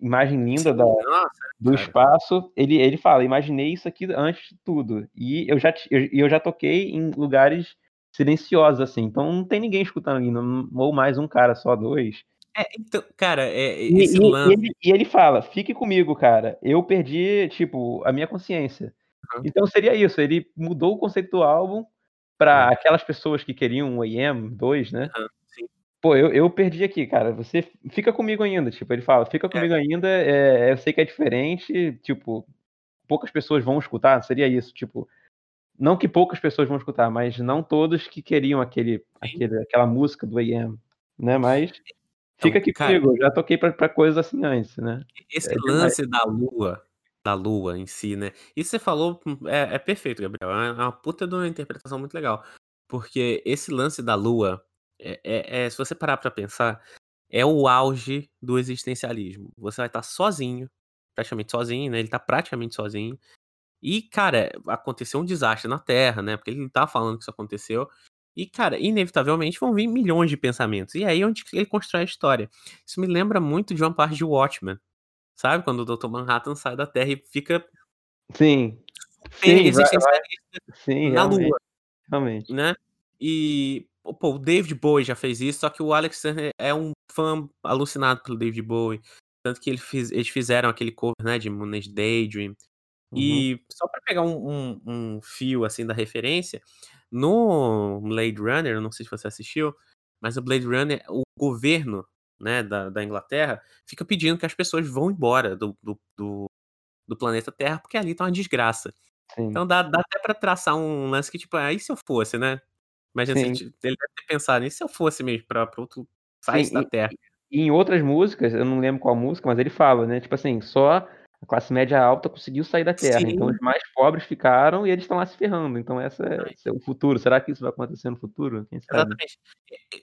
imagem linda da Sim, nossa, do cara. espaço, ele ele fala: "Imaginei isso aqui antes de tudo, e eu já ti e eu já toquei em lugares silenciosos, assim, então não tem ninguém escutando ali, não ou mais 1 cara só, 2". É, então, cara, é E esse e e lance ele e ele fala: "Fique comigo, cara, eu perdi, tipo, a minha consciência". Aham. Então seria isso, ele mudou o conceito do álbum pra Sim. aquelas pessoas que queriam o AM 2, né. Sim. "Pô, eu eu perdi aqui, cara, você fica comigo ainda", tipo, ele fala: "Fica É. comigo ainda, eh, eu sei que é diferente, tipo, poucas pessoas vão escutar", seria isso, tipo, não que poucas pessoas vão escutar, mas não todos que queriam aquele aquele aquela música do AM, né, mas Então, fica aqui cara comigo, já toquei pra pra coisas assim antes, né. esse É demais. lance da lua da lua em si, né. Isso você falou, é é perfeito, Gabriel. É uma puta de uma interpretação muito legal. Porque esse lance da lua é é é se você parar pra pensar, é o auge do existencialismo. Você vai estar sozinho, praticamente sozinho, né, ele tá praticamente sozinho. E, cara, aconteceu um desastre na Terra, né, porque ele não tá falando que isso aconteceu. E, cara, inevitavelmente vão vir milhões de pensamentos. E aí é onde ele constrói a história. Isso me lembra muito de uma parte de Watchmen, sabe, quando o Doutor Manhattan sai da Terra e fica Sim. Sim, vai vai sim, na realmente, lua, realmente. né. E, pô, o David Bowie já fez isso, só que o Alex é um fã alucinado pelo David Bowie, tanto que ele fiz eles fizeram aquele cover, né, de Moonage Daydream. Uhum. E só pra pegar um um um fio, assim, da referência, no Blade Runner, eu não sei se você assistiu, mas o Blade Runner, o governo, né, da da Inglaterra, fica pedindo que as pessoas vão embora do do do do planeta Terra, porque ali tá uma desgraça. Sim. Então dá dá até pra traçar um lance que, tipo: "Ah, e se eu fosse, né?". Imagina se ele Sim. ti ele deve ter pensado: "E se eu fosse mesmo pra pra outro Sim, país da Terra?". e e em outras músicas, eu não lembro qual música, mas ele fala, né, tipo assim: "Só a classe média alta conseguiu sair da Terra, então os Sim. mais pobres ficaram e eles estão lá se ferrando, então essa é esse é o futuro". Será que isso vai acontecer no futuro? Exatamente.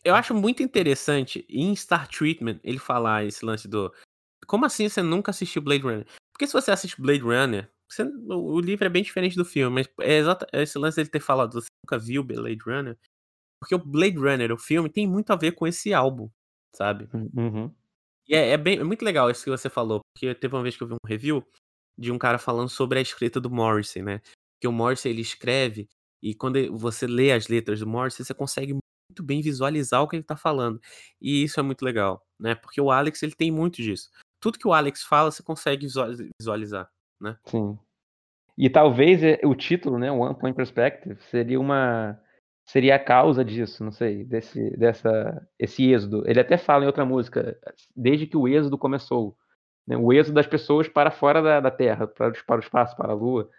Eu acho muito interessante em Star Treatment ele falar esse lance do como assim você nunca assistiu Blade Runner? Porque se você assiste Blade Runner, você o o livro é bem diferente do filme, mas é exata é esse lance dele ter falado: "Você nunca viu Blade Runner?", porque o Blade Runner, o filme, tem muito a ver com esse álbum, sabe. Hum, uhum. E é é bem é muito legal isso que você falou, porque teve uma vez que eu vi um review de um cara falando sobre a escrita do Morrissey, né, que o Morrissey ele escreve e quando você lê as letras do Morrissey, você consegue muito bem visualizar o que ele tá falando. E isso é muito legal, né, porque o Alex ele tem muito disso. Tudo que o Alex fala você consegue visuali visualizar, né. Sim. E talvez, eh, o título, né, One Point Perspective, seria uma seria a causa disso, não sei, desse dessa esse êxodo. Ele até fala em outra música, desde que o êxodo começou, né, o êxodo das pessoas para fora da da Terra, para o para o espaço, para a Lua.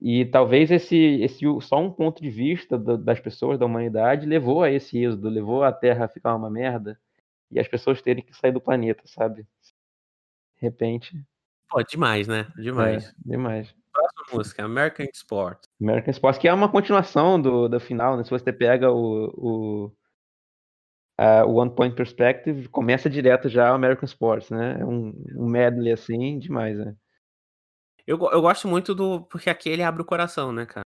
E talvez esse esse só um ponto de vista da das pessoas, da humanidade, levou a esse êxodo, levou a Terra a ficar uma merda, e as pessoas terem que sair do planeta, sabe. De repente Pô, demais, né, É, demais. demais. Próxima música, American Export. American Export, que é uma continuação do do final, né, se você pega o o o One Point Perspective, começa direto já o American Sports, né, é um um medley, assim, demais, né. Eu eu gosto muito do porque aqui ele abre o coração, né, cara.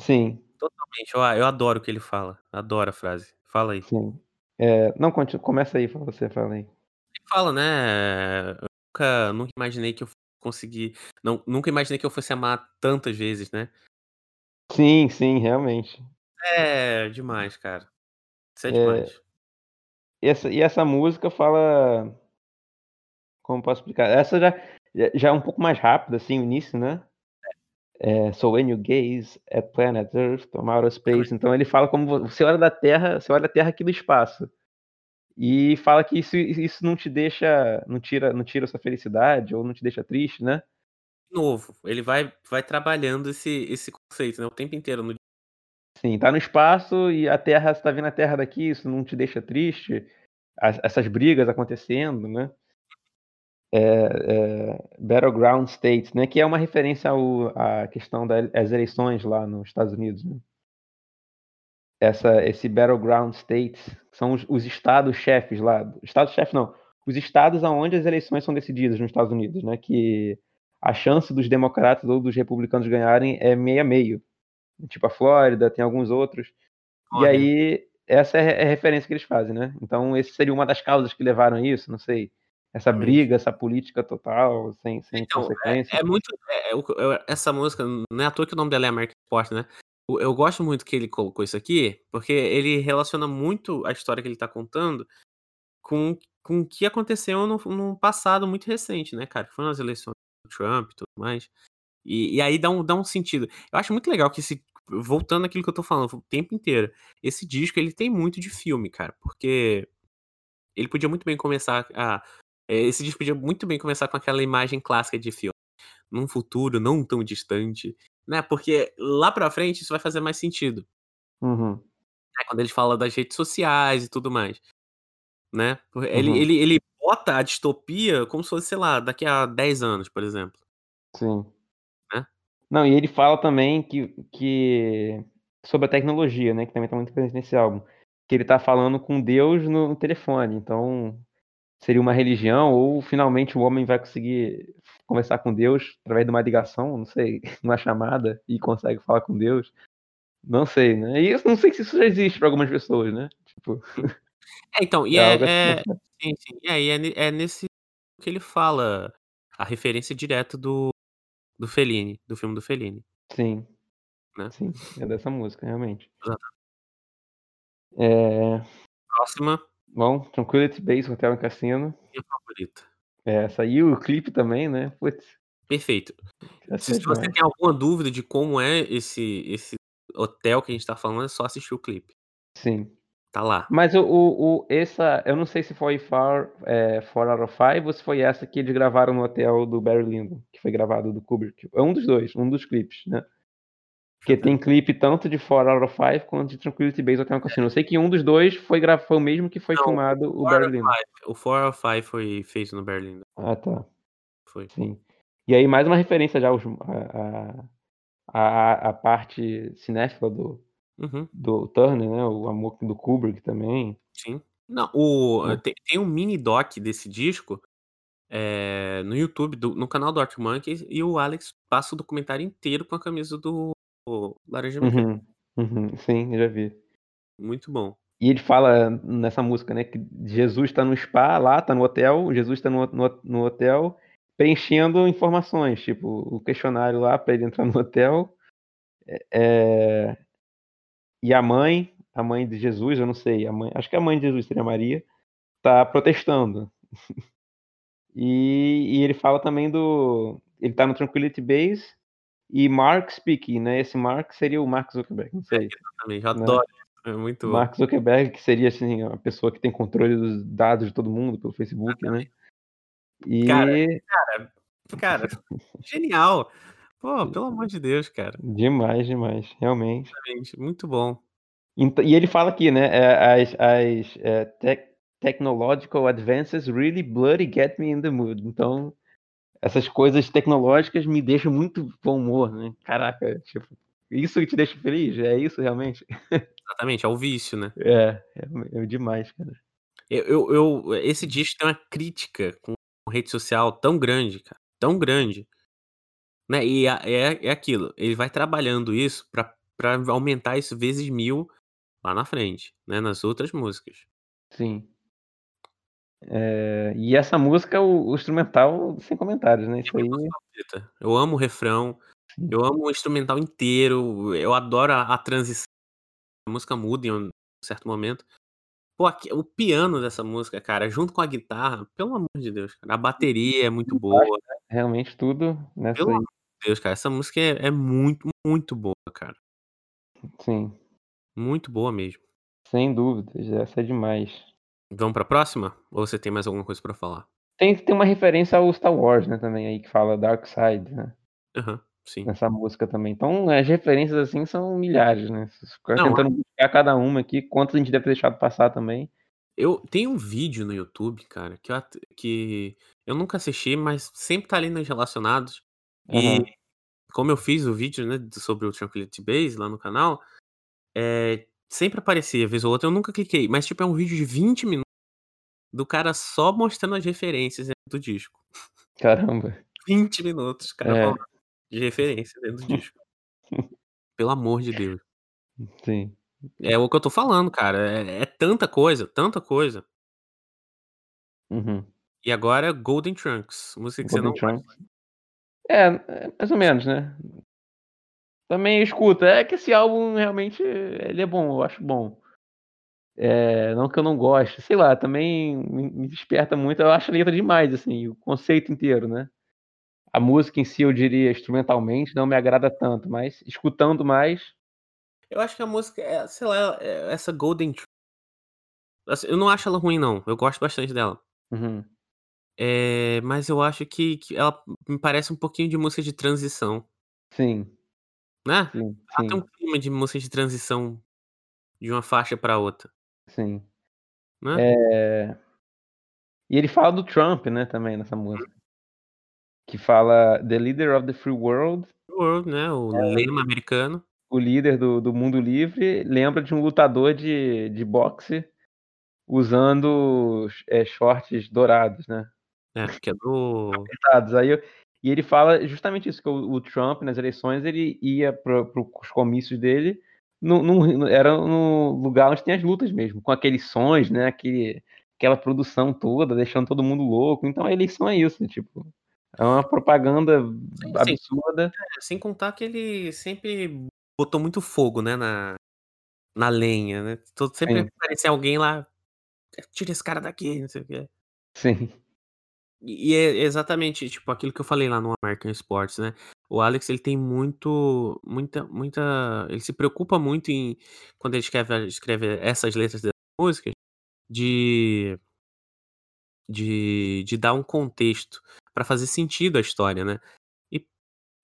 Sim. Totalmente, eu eu adoro o que ele fala, adoro a frase. Fala aí. Sim. Eh, não, conti começa aí, você, fala aí. Ele fala, né, eu nunca nunca imaginei que eu fosse conseguir não, nunca imaginei que eu fosse amar tantas vezes, né. Sim, sim, realmente. É, demais, cara. Isso é É demais. essa e essa música fala como posso explicar? Essa já já é um pouco mais rápida, assim, o início, né. É. "So when you gaze at planet Earth from outer Exatamente. space", então ele fala como vo você olha da Terra você olha a Terra aqui do espaço. E fala que isso isso não te deixa não tira não tira sua felicidade ou não te deixa triste, né. Novo, ele vai vai trabalhando esse esse conceito, né, o tempo inteiro no Sim, tá no espaço e a Terra você tá vendo a Terra daqui, isso não te deixa triste? As essas brigas acontecendo, né. Eh eh, Battleground States, né, que é uma referência ao à questão da as eleições lá nos Estados Unidos, né. Essa esse Battleground States são os os estados-chefes lá estados-chefe não, os estados aonde as eleições são decididas nos Estados Unidos, né, que a chance dos democratas ou dos republicanos ganharem é meio a meio. Tipo a Flórida, tem alguns outros. E Olha. aí, essa é é a referência que eles fazem, né. Então esse seria uma das causas que levaram a isso, não sei, essa briga, essa política total, sem sem Então, consequência. é é muito é que eu essa música não é à toa que o nome dela é American Export, né. Eu gosto muito que ele colocou isso aqui, porque ele relaciona muito a história que ele tá contando com com o que aconteceu no passado muito recente, né, cara, que foram as eleições do Trump e tudo mais. E e aí dá um dá um sentido. Eu acho muito legal que esse voltando àquilo que eu tô falando o tempo inteiro, esse disco ele tem muito de filme, cara, porque ele podia muito bem começar a esse disco podia muito bem começar com aquela imagem clássica de filme, num futuro não tão distante, né, porque lá pra frente isso vai fazer mais sentido. Uhum. É, quando ele fala das redes sociais e tudo mais, né. Ele Uhum. ele ele bota a distopia como se fosse, sei lá, daqui a 10 anos, por exemplo. Sim. Né. Não, e ele fala também que que sobre a tecnologia, né, que também tá muito presente nesse álbum, que ele tá falando com Deus no telefone, então seria uma religião ou finalmente o homem vai conseguir conversar com Deus através de uma ligação, não sei, uma chamada e consegue falar com Deus. Não sei, né. E eu não sei se isso já existe pra algumas pessoas, né, tipo É, então, e é é algo a se é pensar. sim, sim. É, e é é nesse que ele fala a referência direta do do Fellini, do filme do Fellini. Sim. Né. Sim, é dessa música, realmente. Exata Eh Próxima. Bom, Tranquility Base Hotel and Cassino. Minha favorita. É, aí, o clipe também, né, puts. Perfeito. Se é se você tem alguma dúvida de como é esse esse hotel que a gente tá falando, é só assistir o clipe. Sim. Tá lá. Mas o o o essa eu não sei se foi Four eh, Four out of Five ou se foi essa que eles gravaram no hotel do Barry Lyndon, que foi gravado do Kubrick. É um dos 2, um dos clipes, né. Porque tem clipe tanto de Four out of Five quanto de Tranquility Base Hotel and Cassino. Eu É. sei que um dos 2 foi foi o mesmo que foi Não, filmado o. Five o Four out of Five foi feito no Lyndon. Ah, tá. Foi. Sim. E aí mais uma referência já aos a a a parte cinéfila do Uhum. do Turner, né, o amor do Kubrick também. Sim. Não, o Hum. tem tem um mini doc desse disco, eh, no YouTube do no canal do Arctic Monkeys e o Alex passa o documentário inteiro com a camisa do Laranja Mecânica. Uhum, uhum. Sim, já vi. Muito bom. E ele fala nessa música, né, que Jesus tá no spa lá, tá no hotel, Jesus tá no no no hotel preenchendo informações, tipo, o questionário lá pra ele entrar no hotel. Eh, e a mãe a mãe de Jesus, eu não sei, a mãe acho que a mãe de Jesus seria Maria, tá protestando. E e ele fala também do ele tá no Tranquility Base e Mark speaking, né, esse Mark seria o Mark Zuckerberg, não É, sei, exatamente, eu né. adoro isso, é muito bom. Mark Zuckerberg que seria, assim, a pessoa que tem controle dos dados de todo mundo pelo Facebook, né. Exatamente. Cara E cara cara, genial. Pô, pelo amor de Deus, cara. Demais, demais, realmente. Exatamente, muito bom. E ele fala aqui, né, eh, as as, tech technological advances really bloody get me in the mood. Então, essas coisas tecnológicas me deixam muito bom humor, né. Caraca, tipo, isso que te deixa feliz? É isso realmente? Exatamente, é o vício, né. É, é é demais, cara. Eu eu eu esse disco tem uma crítica com rede social tão grande, cara, tão grande. Né, e é é aquilo, ele vai trabalhando isso pra pra aumentar isso vezes 1000 lá na frente, né, nas outras músicas. Sim. Eh, e essa música, o o instrumental sem comentários, né, É isso minha aí. Eu amo o refrão, eu amo o instrumental inteiro, eu adoro a a transição, a música muda em um certo momento. Pô, aque o piano dessa música, cara, junto com a guitarra, pelo amor de Deus, cara, a bateria é muito boa. Realmente tudo nessa Pelo amor aí. de Deus, cara, essa música é é muito, muito boa, cara. Sim. Muito boa mesmo. Sem dúvidas, essa é demais. Vamos pra próxima? Ou você tem mais alguma coisa pra falar? Tem tem uma referência ao Star Wars, né, também aí que fala Dark Side, né. Aham, sim. Nessa música também. Então as referências, assim, são milhares, né, ficar tentando buscar cada uma aqui, quantas a gente deve ter deixado passar também. Eu tem um vídeo no YouTube, cara, que eu que eu nunca assisti, mas sempre tá ali nos relacionados, e Aham. como eu fiz o vídeo, né, sobre o Tranquility Base lá no canal, eh, sempre aparecia vez ou outra, eu nunca cliquei, mas tipo é um vídeo de 20 minutos do cara só mostrando as referências dentro do disco. Caramba. 20 minutos cara É. de referência dentro do disco. Pelo amor de Deus. Sim. É o que eu tô falando, cara, é é tanta coisa, tanta coisa. Uhum. E agora Golden Trunks, música que você Golden não gosta. Trunks. É, é mais ou menos, né. Também escuta, é que esse álbum realmente ele é bom, eu acho bom. Eh, não que eu não goste, sei lá, também me desperta muito, eu acho a letra demais, assim, o conceito inteiro, né. A música em si, eu diria, instrumentalmente, não me agrada tanto, mas escutando mais Eu acho que a música é, sei lá, eh, essa Golden assim, eu não acho ela ruim não, eu gosto bastante dela. Uhum. Eh, mas eu acho que que ela me parece um pouquinho de música de transição. Sim. Né. Sim, tem um sim. clima de música de transição, de uma faixa pra outra. Sim. Né. Eh, e ele fala do Trump, né, também nessa Uhum. música. que fala The Leader of the Free World. World, né, o É. lema americano. O líder do do mundo livre lembra de um lutador de de boxe usando, eh, shorts dourados, né. É, que é do Apertados, aí eu e ele fala justamente isso, que o o Trump nas eleições ele ia para os comícios dele, era no lugar onde tem as lutas mesmo, com aqueles sons, né, aquele aquela produção toda, deixando todo mundo louco, então a eleição é isso, tipo, é uma propaganda Sim, sim. absurda. É, sem contar que ele sempre botou muito fogo, né, na na lenha, né, sempre Sim. aparecia alguém lá: "Tira esse cara daqui, não sei o quê". Sim. E é exatamente, tipo, aquilo que eu falei lá no American Sports, né, o Alex ele tem muito muita muita ele se preocupa muito em quando ele escreve escreve essas letras das músicas, de de de dar um contexto, pra fazer sentido a história, né. E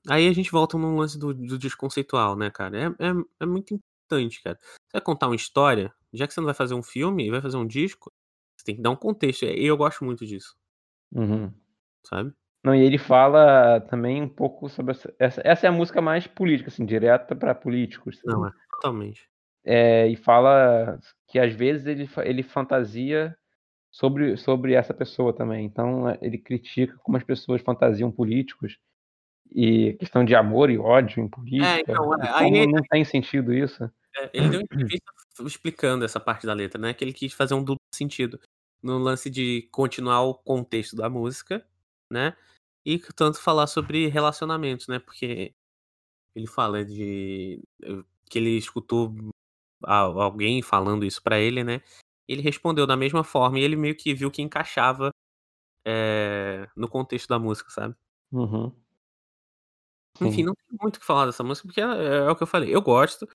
aí a gente volta no lance do do desconceitual, né, cara, é é é muito importante, cara. Você vai contar uma história, já que você não vai fazer um filme e vai fazer um disco, você tem que dar um contexto, e eu gosto muito disso. Uhum. Sabe? Não, e ele fala também um pouco sobre essa essa essa é a música mais política, assim, direta pra políticos, Não, sabe. é, totalmente. Eh, e fala que às vezes ele ele fantasia sobre sobre essa pessoa também, então, eh, ele critica como as pessoas fantasiam políticos, e questão de amor e ódio em É, política, então, é, como aí não tem sentido isso. É, ele deu entrevista f explicando essa parte da letra, né, que ele quis fazer um duplo sentido, no lance de continuar o contexto da música, né, e tanto falar sobre relacionamentos, né, porque ele fala de que ele escutou al alguém falando isso pra ele, né, ele respondeu da mesma forma e ele meio que viu que encaixava, eh, no contexto da música, sabe. Uhum. Enfim, não tem muito o que falar dessa música, porque é é o que eu falei, eu gosto,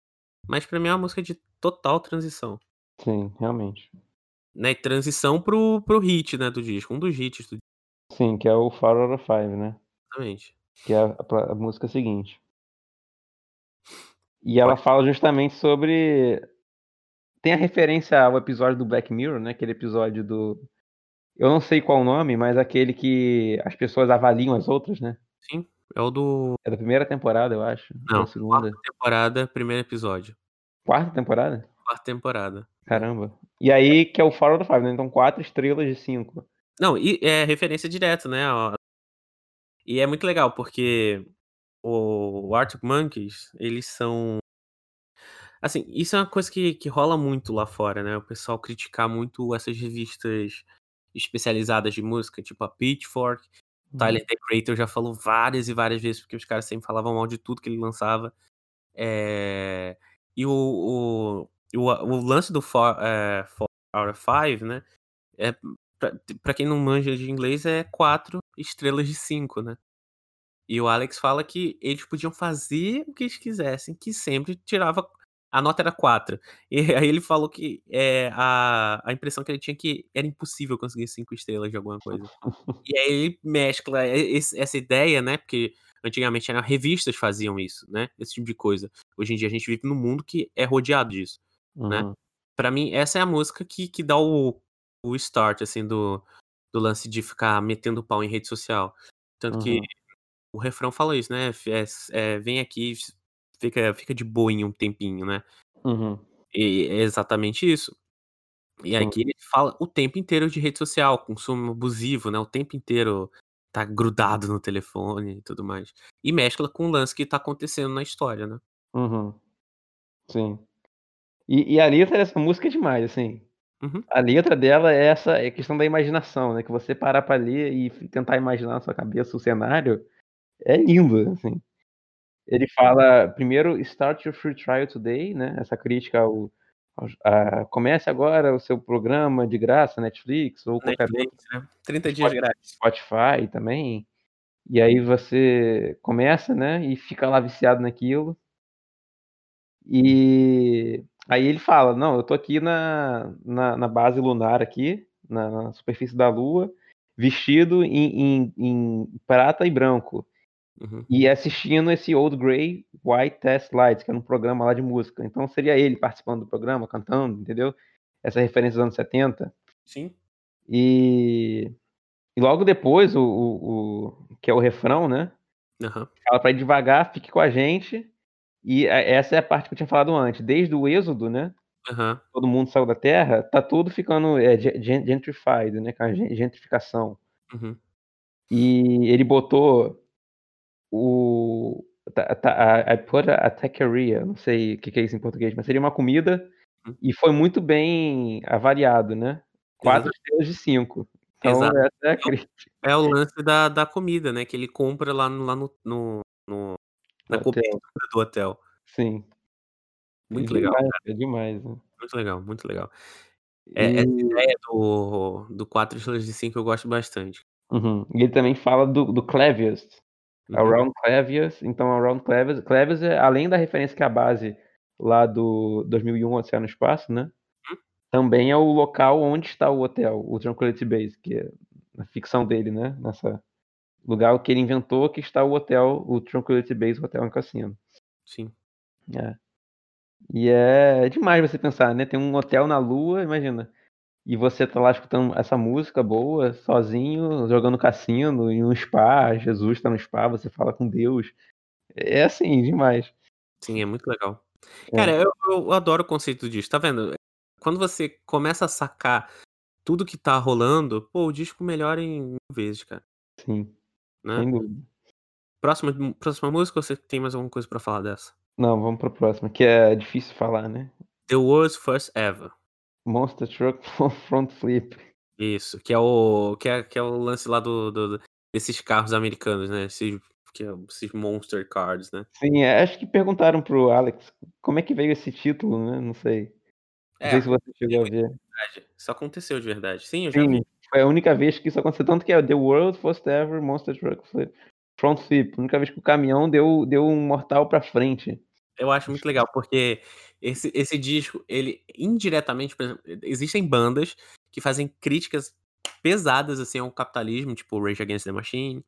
mas pra mim é uma música de total transição. Sim, realmente. Né, transição para o para o hit, né, do disco, um dos hits do Sim, que é o Four out of Five, né. Exatamente. Que é a pra a música seguinte. E ela Pode fala justamente sobre tem a referência ao episódio do Black Mirror, né, aquele episódio do eu não sei qual o nome, mas aquele que as pessoas avaliam as outras, né. Sim, é o do É da 1ª temporada, eu acho, Não, da 2ª. 4ª temporada, 1º episódio. 4ª temporada? 4ª temporada. Caramba. E aí que é o Four of Five, né, então 4 estrelas de 5. Não, e é referência direta, né, e é muito legal, porque o Arctic Monkeys, eles são assim, isso é uma coisa que que rola muito lá fora, né, o pessoal criticar muito essas revistas especializadas de música, tipo a Pitchfork, Hum. Tyler, The Creator, já falou várias e várias vezes, porque os caras sempre falavam mal de tudo que ele lançava. Eh, e o o o o lance do Four eh, Four out of Five, né, é pra quem não manja de inglês é 4 estrelas de 5, né. E o Alex fala que eles podiam fazer o que eles quisessem, que sempre tirava a nota era 4. E aí ele falou que, eh, a a impressão que ele tinha que era impossível conseguir 5 estrelas de alguma coisa. E aí ele mescla esse essa ideia, né, porque antigamente eram revistas faziam isso, né, esse tipo de coisa. Hoje em dia a gente vive num mundo que é rodeado disso, né. Uhum. Pra mim essa é a música que que dá o o start, assim, do do lance de ficar metendo pau em rede social. Tanto que Uhum. o refrão fala isso, né, s eh, "Vem aqui, fica fica de boa em um tempinho", né. Uhum. E é exatamente isso. E aqui ele fala o tempo inteiro de rede social, consumo abusivo, né, o tempo inteiro tá grudado no telefone e tudo mais. E mescla com o lance que tá acontecendo na história, né. Uhum. Sim. E e a letra dessa música é demais, assim. Uhum. A letra dela é essa é questão da imaginação, né, que você parar pra ler e tentar imaginar na sua cabeça o cenário, é lindo, assim. Ele fala primeiro "Start your free trial today", né, essa crítica ao aos a "Comece agora o seu programa de graça Netflix ou qualquer Netflix, outro", né, 30 dias grátis. Spotify também, e aí você começa, né, e fica lá viciado naquilo. E aí ele fala: "Não, eu tô aqui na na na base lunar aqui, na na superfície da lua, vestido em em em prata e branco, Uhum. e assistindo esse Old Grey White Test Lights", que era um programa lá de música, então seria ele participando do programa, cantando, entendeu. Essa referência dos anos 70. Sim. E E logo depois o o o que é o refrão, né, Aham. fala pra ir devagar, fique com a gente, e, eh, essa é a parte que eu tinha falado antes, desde o êxodo, né, Aham. todo mundo saiu da terra, tá tudo ficando, gen gentrified, né, com a gen gentrificação. Uhum. E ele botou o ta ta I put a taqueria, não sei o que que é isso em português, mas seria uma comida, Hum. e foi muito bem avaliado, né, 4 Exatamente. estrelas de 5. Então Exato. essa é a É o crítica. é o lance da da comida, né, que ele compra lá no lá no no No na cobertura do hotel. Sim. É Muito legal, demais, é demais, né. Muito legal, muito legal. Essa E ideia do do 4 estrelas de 5 eu gosto bastante. Uhum. E ele também fala do do Clavius, Uhum. Around Clavius, então Around Clavius Clavius é além da referência que é a base lá do 2001: Odisseia no Espaço, né, Hum. também é o local onde está o hotel, o Tranquility Base, que é na ficção dele, né, nessa lugar que ele inventou que está o hotel, o Tranquility Base Hotel and Cassino. Sim. É. E é demais você pensar, né, tem um hotel na lua, imagina, e você tá lá escutando essa música boa, sozinho, jogando cassino em um spa, Jesus tá no spa, você fala com Deus. É assim, demais. Sim, é muito legal. Cara, É. eu eu adoro o conceito disso, tá vendo, quando você começa a sacar tudo que tá rolando, pô, o disco melhora em mil vezes, cara. Sim, Né. sem dúvida. Próxima próxima música ou você tem mais alguma coisa pra falar dessa? Não, vamos para a próxima, que é difícil falar, né. The World's First Ever. Monster Truck Front Flip. Isso, que é o que é que é o lance lá do do desses carros americanos, né, esses que é esses monster cars, né. Sim, é, acho que perguntaram para o Alex como é que veio esse título, né, não sei. Não É, sei se você chegou a ver. de verdade, isso aconteceu de verdade. Sim, eu já vi. Foi a única vez que isso aconteceu, tanto que é The World's First Ever Monster Truck Flip Front Flip, a única vez que o caminhão deu deu um mortal pra frente. Eu acho muito legal, porque esse esse disco, ele indiretamente, exemplo, existem bandas que fazem críticas pesadas, assim, ao capitalismo, tipo Rage Against the Machine,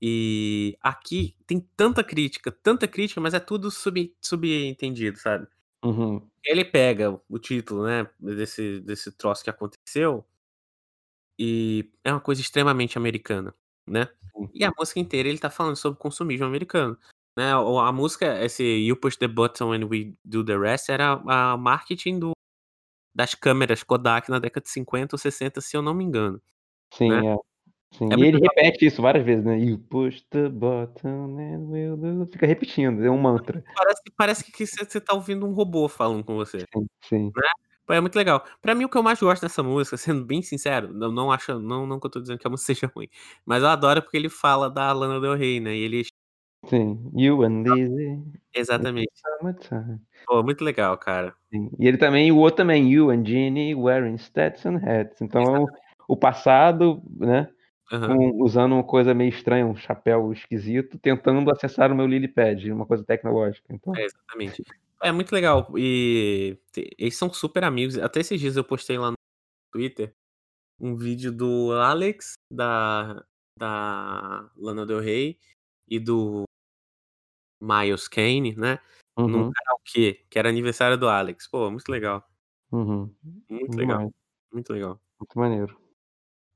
e aqui tem tanta crítica, tanta crítica, mas é tudo sub subentendido, sabe. Uhum. Ele pega o título, né, desse desse troço que aconteceu e é uma coisa extremamente americana, né, e a música inteira ele tá falando sobre consumismo americano, né, a música, esse You Push the Button and We Do the Rest era a marketing do das câmeras Kodak na década de 50 ou 60, se eu não me engano, né. Sim, é. Sim, É e ele legal. repete isso várias vezes, né, You push the button and we'll do fica repetindo, é um mantra. Parece parece que você você tá ouvindo um robô falando com você, né. Sim, sim. Pô, é muito legal. Pra mim o que eu mais gosto dessa música, sendo bem sincero, não não acho não não que eu tô dizendo que a música seja ruim, mas eu adoro porque ele fala da Lana Del Rey, né, e ele Sim, You and the Exatamente. Pô, muito legal, cara. Sim, e ele também o outro também, You and Jeannie wearing Stetson hats, então Exatamente. o passado, né, Aham. com usando uma coisa meio estranha, um chapéu esquisito, tentando acessar o meu lily pad, uma coisa tecnológica, então É, exatamente. É muito legal, e te eles são super amigos, até esses dias eu postei lá no Twitter, um vídeo do Alex, da da Lana Del Rey e do Miles Kane, né, num Uhum. karaokê, que era aniversário do Alex. Pô, muito legal. Uhum. Muito legal, Demais. muito legal. Muito maneiro.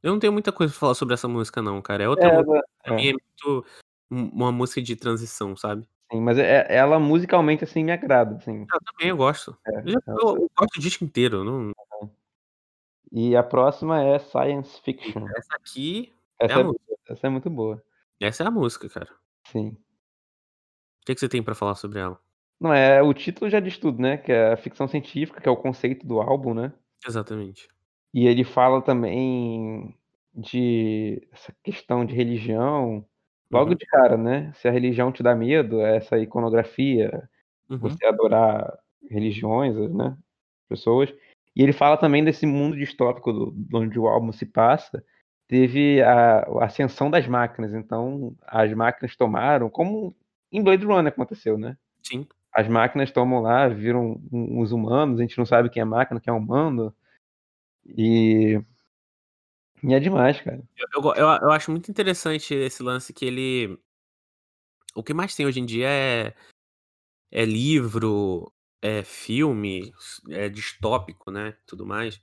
Eu não tenho muita coisa pra falar sobre essa música não, cara, é outra É, música pra mim é. é muito um uma música de transição, sabe. Sim, mas é ela musicalmente, assim, me agrada, assim. Ah, eu também, eu gosto. É, Eu ela eu eu gosto o disco inteiro, não Aham. E a próxima é Science Fiction. essa aqui é Essa a é música. essa é muito boa. Essa é a música, cara. Sim. Que que você tem pra falar sobre ela? Não, é, o título já diz tudo, né, que é a ficção científica, que é o conceito do álbum, né. Exatamente. E ele fala também de essa questão de religião, logo Uhum. de cara, né, se a religião te dá medo, essa iconografia, Uhum. você adorar religiões, né, pessoas. E ele fala também desse mundo distópico do onde o álbum se passa, teve a a ascensão das máquinas, então as máquinas tomaram como em Blade Runner aconteceu, né. Sim. As máquinas tomam lá, viram uns humanos, a gente não sabe quem é máquina, quem é humano. E e é demais, cara. Eu eu eu acho muito interessante esse lance que ele o que mais tem hoje em dia é é livro, é filme, é distópico, né, tudo mais.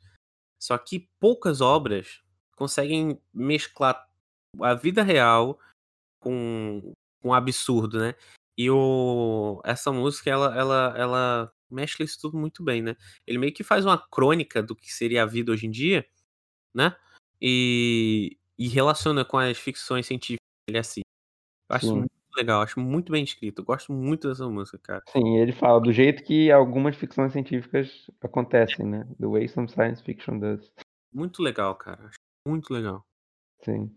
Só que poucas obras conseguem mesclar a vida real com com absurdo, né. E o essa música ela ela ela mescla isso tudo muito bem, né. Ele meio que faz uma crônica do que seria a vida hoje em dia, né, e e relaciona com as ficções científicas que ele assiste. Eu acho Sim. muito legal, acho muito bem escrito, eu gosto muito dessa música, cara. Sim, ele fala do jeito que algumas ficções científicas acontecem, né, the way some science fiction does. Muito legal, cara, acho muito legal. Sim.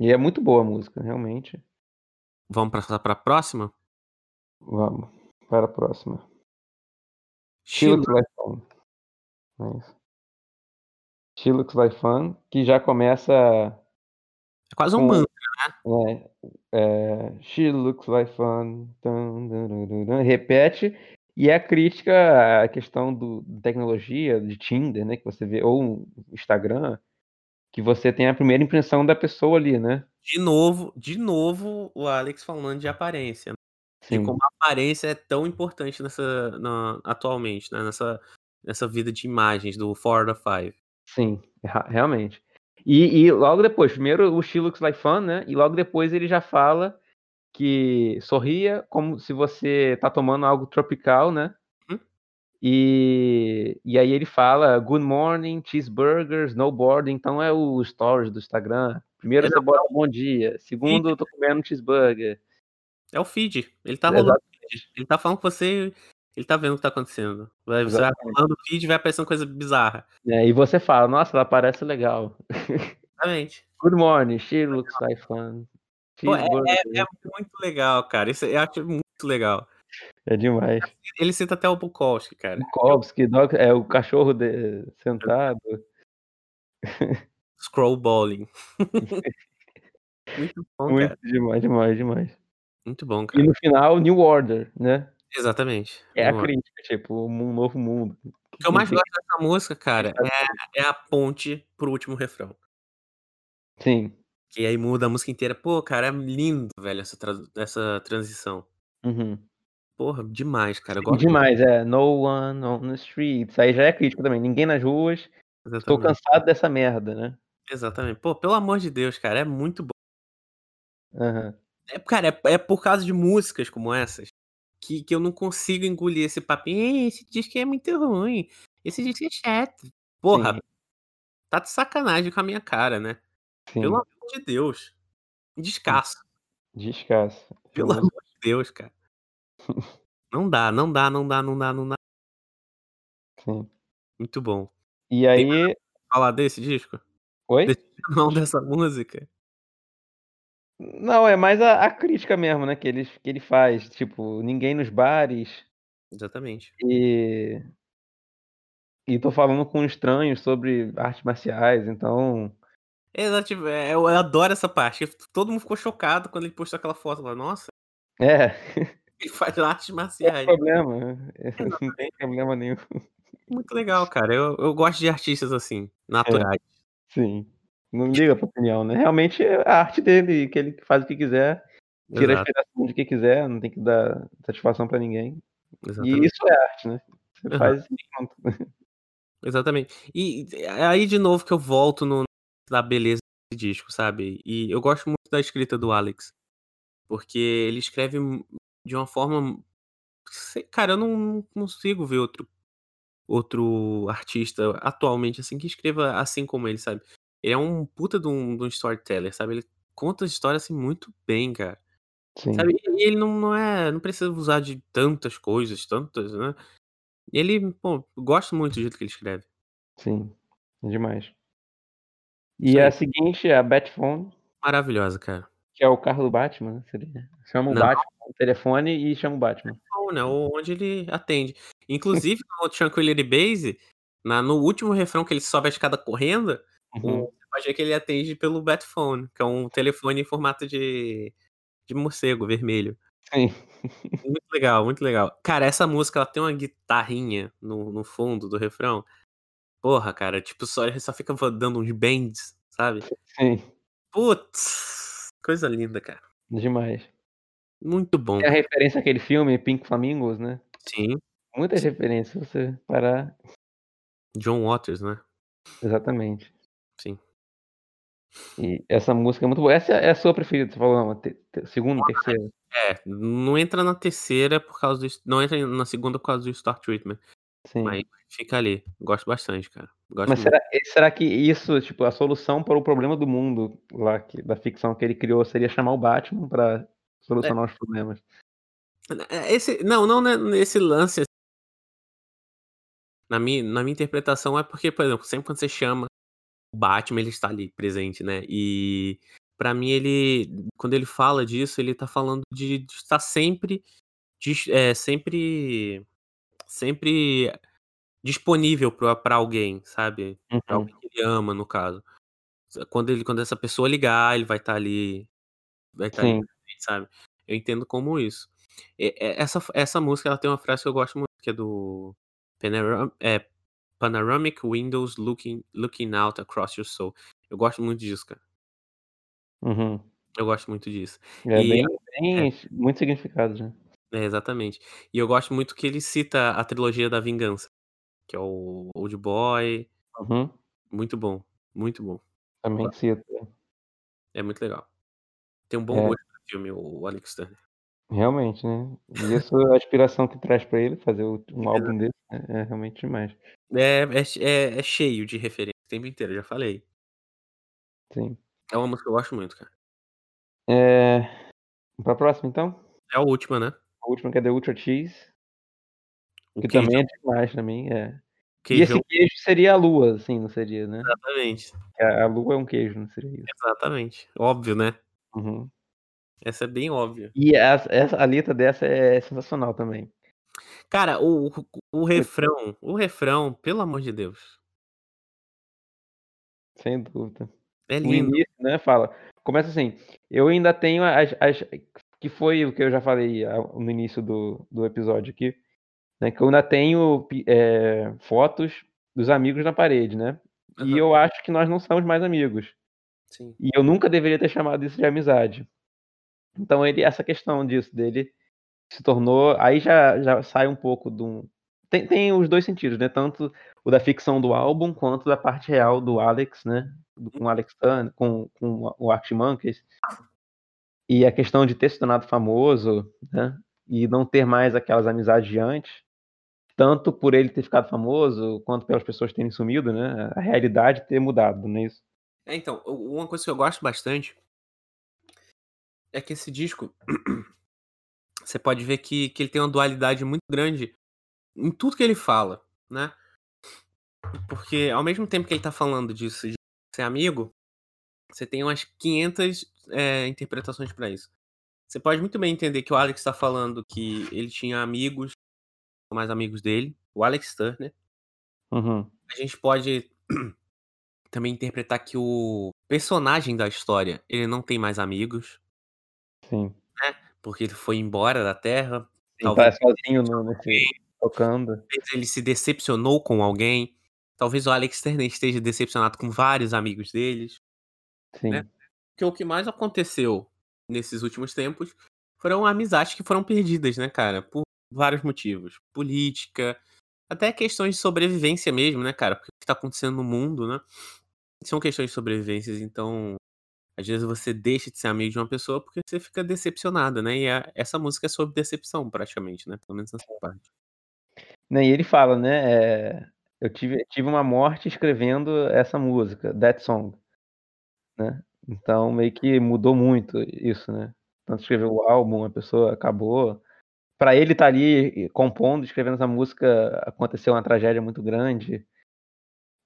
E é muito boa a música, realmente. Vamos passar pra próxima? Vamos, para a próxima. She She Looks Like Fun. É isso. She Looks Like Fun, que já começa É quase um com mantra, né. é, eh, She looks like fun, tan dararara, repete, e é a crítica à questão do tecnologia, de Tinder, né, que você vê ou Instagram, que você tem a primeira impressão da pessoa ali, né. De novo de novo o Alex falando de aparência, de como Sim. a aparência é tão importante nessa na atualmente, né, nessa nessa vida de imagens do four out of five. Sim, rea realmente. E e logo depois, primeiro o She Looks Like Fun, né, e logo depois ele já fala que sorria como se você tá tomando algo tropical, né. Hum. E e aí ele fala: "Good morning, cheeseburger, snowboard", então é o stories do Instagram. Primeiro É, você bota bom dia, segundo eu tô comendo cheeseburger. É o feed, ele tá rolando Exatamente. ele tá falando com você, ele tá vendo o que tá acontecendo. Vai você vai rolando o feed e vai aparecendo coisa bizarra. É, e você fala: "Nossa, ela parece legal". Exatamente. Good morning, she looks like fun, Pô, é é é muito legal, cara, isso eu acho muito legal. É demais. Ele cita até o Bukowski, cara. Bukowski, dog é o cachorro de sentado. Scrollballing. Muito bom, Muito cara. demais, demais, demais. Muito bom, E no cara. final New Order, né. Exatamente, É a New Order. crítica, tipo, um novo mundo. O que eu mais gosto dessa música, cara, é é a ponte para o último refrão. Sim. Que aí muda a música inteira. Pô, cara, é lindo, velho, essa tra essa transição. Uhum. Porra, demais, cara, eu gosto muito. demais, é, no one on the streets, aí já é crítica também, ninguém nas ruas, Exatamente. cansado dessa merda, né. Exatamente. Pô, pelo amor de Deus, cara, é muito bom. Aham. É, cara, é é por causa de músicas como essas, que que eu não consigo engolir esse papinho: "Ih, esse disco é muito ruim, esse disco é chato". Sim. Porra, tá de sacanagem com a minha cara, né. Pelo Sim. amor de Deus. Descasso. Descasso. Pelo amor de Deus, cara. Não dá, não dá, não dá, não dá, não dá. Sim. Muito bom. E aí falar desse disco? Oi? Desse não, dessa música? Não, é mais a a crítica mesmo, né, que ele que ele faz, tipo, ninguém nos bares Exatamente. e e tô falando com estranhos sobre artes marciais, então Exato, tipo, eh, eu adoro essa parte, todo mundo ficou chocado quando ele postou aquela foto lá, nossa É. ele faz artes Qual o marciais. problema? Não tem Exatamente. problema nenhum. Muito legal, cara, eu eu gosto de artistas assim, É. naturais. Sim. Não liga pra opinião, né, realmente é a arte dele, que ele faz o que quiser, tira a Exato. inspiração de quem quiser, não tem que dar satisfação pra ninguém. E Exatamente. isso é arte, né, você Aham. faz e pronto. Exatamente. E é aí de novo que eu volto no na beleza desse disco, sabe. E eu gosto muito da escrita do Alex, porque ele escreve de uma forma cara, eu não não consigo ver outro outro artista atualmente, assim, que escreva assim como ele, sabe. Ele é um puta de um de um storyteller, sabe, ele conta a história, assim, muito bem, cara. Sabe, Sim. e ele não não é não precisa usar de tantas coisas, tantas, né. Ele, pô, gosto muito do jeito que ele escreve. Sim, demais. Isso E a aí. seguinte é a Batphone Maravilhosa, cara. que é o carro do Batman, seria. Chama o Não. Batman no telefone e chama o Batman. Telefone, é onde ele atende. Inclusive no Tranquility Base, na no último refrão que ele sobe a escada correndo, Uhum. você pode ver que ele atende pelo Batphone, que é um telefone em formato de de morcego vermelho. Sim. Muito legal, muito legal. Cara, essa música ela tem uma guitarrinha no no fundo do refrão, porra, cara, tipo, só só fica dando uns bends, sabe. Sim. Putz, coisa linda, cara. Demais. Muito bom, Tem a referência àquele filme Pink Flamingos, né. Sim. Muitas referências, se você parar John Waters, né. Exatamente. E essa música é muito boa. Essa é a sua preferida, você falou, não, te te segunda, terceira? É, não entra na terceira por causa do não entra na segunda por causa do Star Treatment, Sim. mas fica ali. Gosto bastante, cara. Gosto Mas será será que isso, tipo, a solução para o problema do mundo lá que da ficção que ele criou seria chamar o Batman pra É. solucionar os problemas? É, esse não, não né, nesse lance Na minha na minha interpretação é porque, por exemplo, sempre quando você chama o Batman, ele está ali presente, né, e pra mim ele quando ele fala disso, ele tá falando de de estar sempre dis eh, sempre sempre disponível pra pra alguém, sabe, pra Uhum. alguém que ele ama, no caso. Quando ele quando essa pessoa ligar, ele vai estar ali vai estar ali Sim. presente, sabe. Eu entendo como isso. E essa essa música, ela tem uma frase que eu gosto muito, que é do Panara eh, Panoramic windows looking looking out across your soul. Eu gosto muito disso, cara. Uhum. Eu gosto muito disso. É E bem é. bem muito significado, né. É, exatamente. E eu gosto muito que ele cita a trilogia da vingança, que é o Old Boy. Uhum. Muito bom, muito bom. Também cita, é. É muito legal. Tem um bom É. gosto filme, o Alex Turner. Realmente, né. E essa a inspiração que traz pra ele fazer o um Exato. álbum desse é é realmente demais. É é che é é cheio de referência o tempo inteiro, já falei. Sim. É uma música que eu gosto muito, cara. Vamos pra próxima, então? É a última, né. A última que é The Ultra Cheese. O Que também é queijão. demais também, é. E esse Queijão. queijo seria a lua, assim, não seria, né? Exatamente. A a lua é um queijo, não seria isso? Exatamente. Óbvio, né. Uhum. Essa é bem óbvia. E essa essa a letra dessa é sensacional também. Cara, o o o refrão o refrão, pelo amor de Deus. Sem dúvida. É lindo. início, né, fala começa assim: "Eu ainda tenho as as" que foi o que eu já falei a no início do do episódio aqui, né, que eu ainda tenho eh, fotos dos amigos na parede, né. E Aham. eu acho que nós não somos mais amigos. Sim. E eu nunca deveria ter chamado isso de amizade. Então ele essa questão disso, dele se tornou aí já já sai um pouco do tem tem os 2 sentidos, né, tanto o da ficção do álbum, quanto da parte real do Alex, né, com o. Alex Turner, com com o Arctic Monkeys. E a questão de ter se tornado famoso, né, e não ter mais aquelas amizades de antes, tanto por ele ter ficado famoso, quanto pelas pessoas terem sumido, né, a realidade ter mudado, não é isso? É, então, uma coisa que eu gosto bastante é que esse disco, você pode ver que que ele tem uma dualidade muito grande em tudo que ele fala, né. Porque ao mesmo tempo que ele tá falando disso, de ser amigo, você tem umas 500, eh, interpretações pra isso. Você pode muito bem entender que o Alex tá falando que ele tinha amigos, mais amigos dele, o Alex Turner. Uhum. A gente pode também interpretar que o personagem da história, ele não tem mais amigos. Sim. Né, porque ele foi embora da terra, Sim, talvez tá ele sozinho no nesse alguém, tocando. talvez ele se decepcionou com alguém, talvez o Alex Turner esteja decepcionado com vários amigos deles, né. Sim. Porque o que mais aconteceu nesses últimos tempos, foram amizades que foram perdidas, né, cara, por vários motivos, política, até questões de sobrevivência mesmo, né, cara, porque o que tá acontecendo no mundo, né, são questões de sobrevivências, então, às vezes você deixa de ser amigo de uma pessoa, porque você fica decepcionado, né, e a essa música é sobre decepção praticamente, né, pelo menos nessa parte. Né, e ele fala, né, eh, eu tive tive uma morte escrevendo essa música, That Song. Né, então meio que mudou muito isso, né, tanto escrever o álbum, a pessoa acabou, pra ele estar ali compondo, escrevendo essa música, aconteceu uma tragédia muito grande.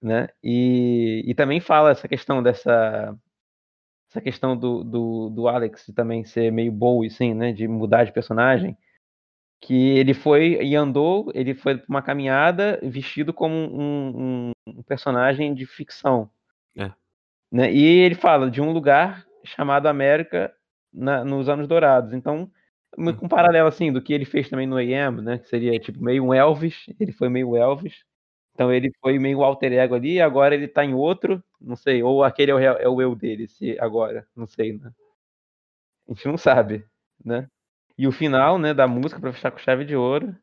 Né, e e também fala essa questão dessa essa questão do do do Alex também ser meio Bowie, assim, né, de mudar de personagem, que ele foi e andou, ele foi pra uma caminhada vestido como um um um personagem de ficção. É. Né, e ele fala de um lugar chamado América na nos anos dourados, então, Hum. um paralelo, assim, do que ele fez também no AM, né, que seria tipo meio um Elvis, ele foi meio Elvis, então ele foi meio alter ego ali agora ele tá em outro, não sei, ou aquele é o é o eu dele se agora, não sei, né. A gente não sabe, né. E o final, né, da música pra fechar com chave de ouro,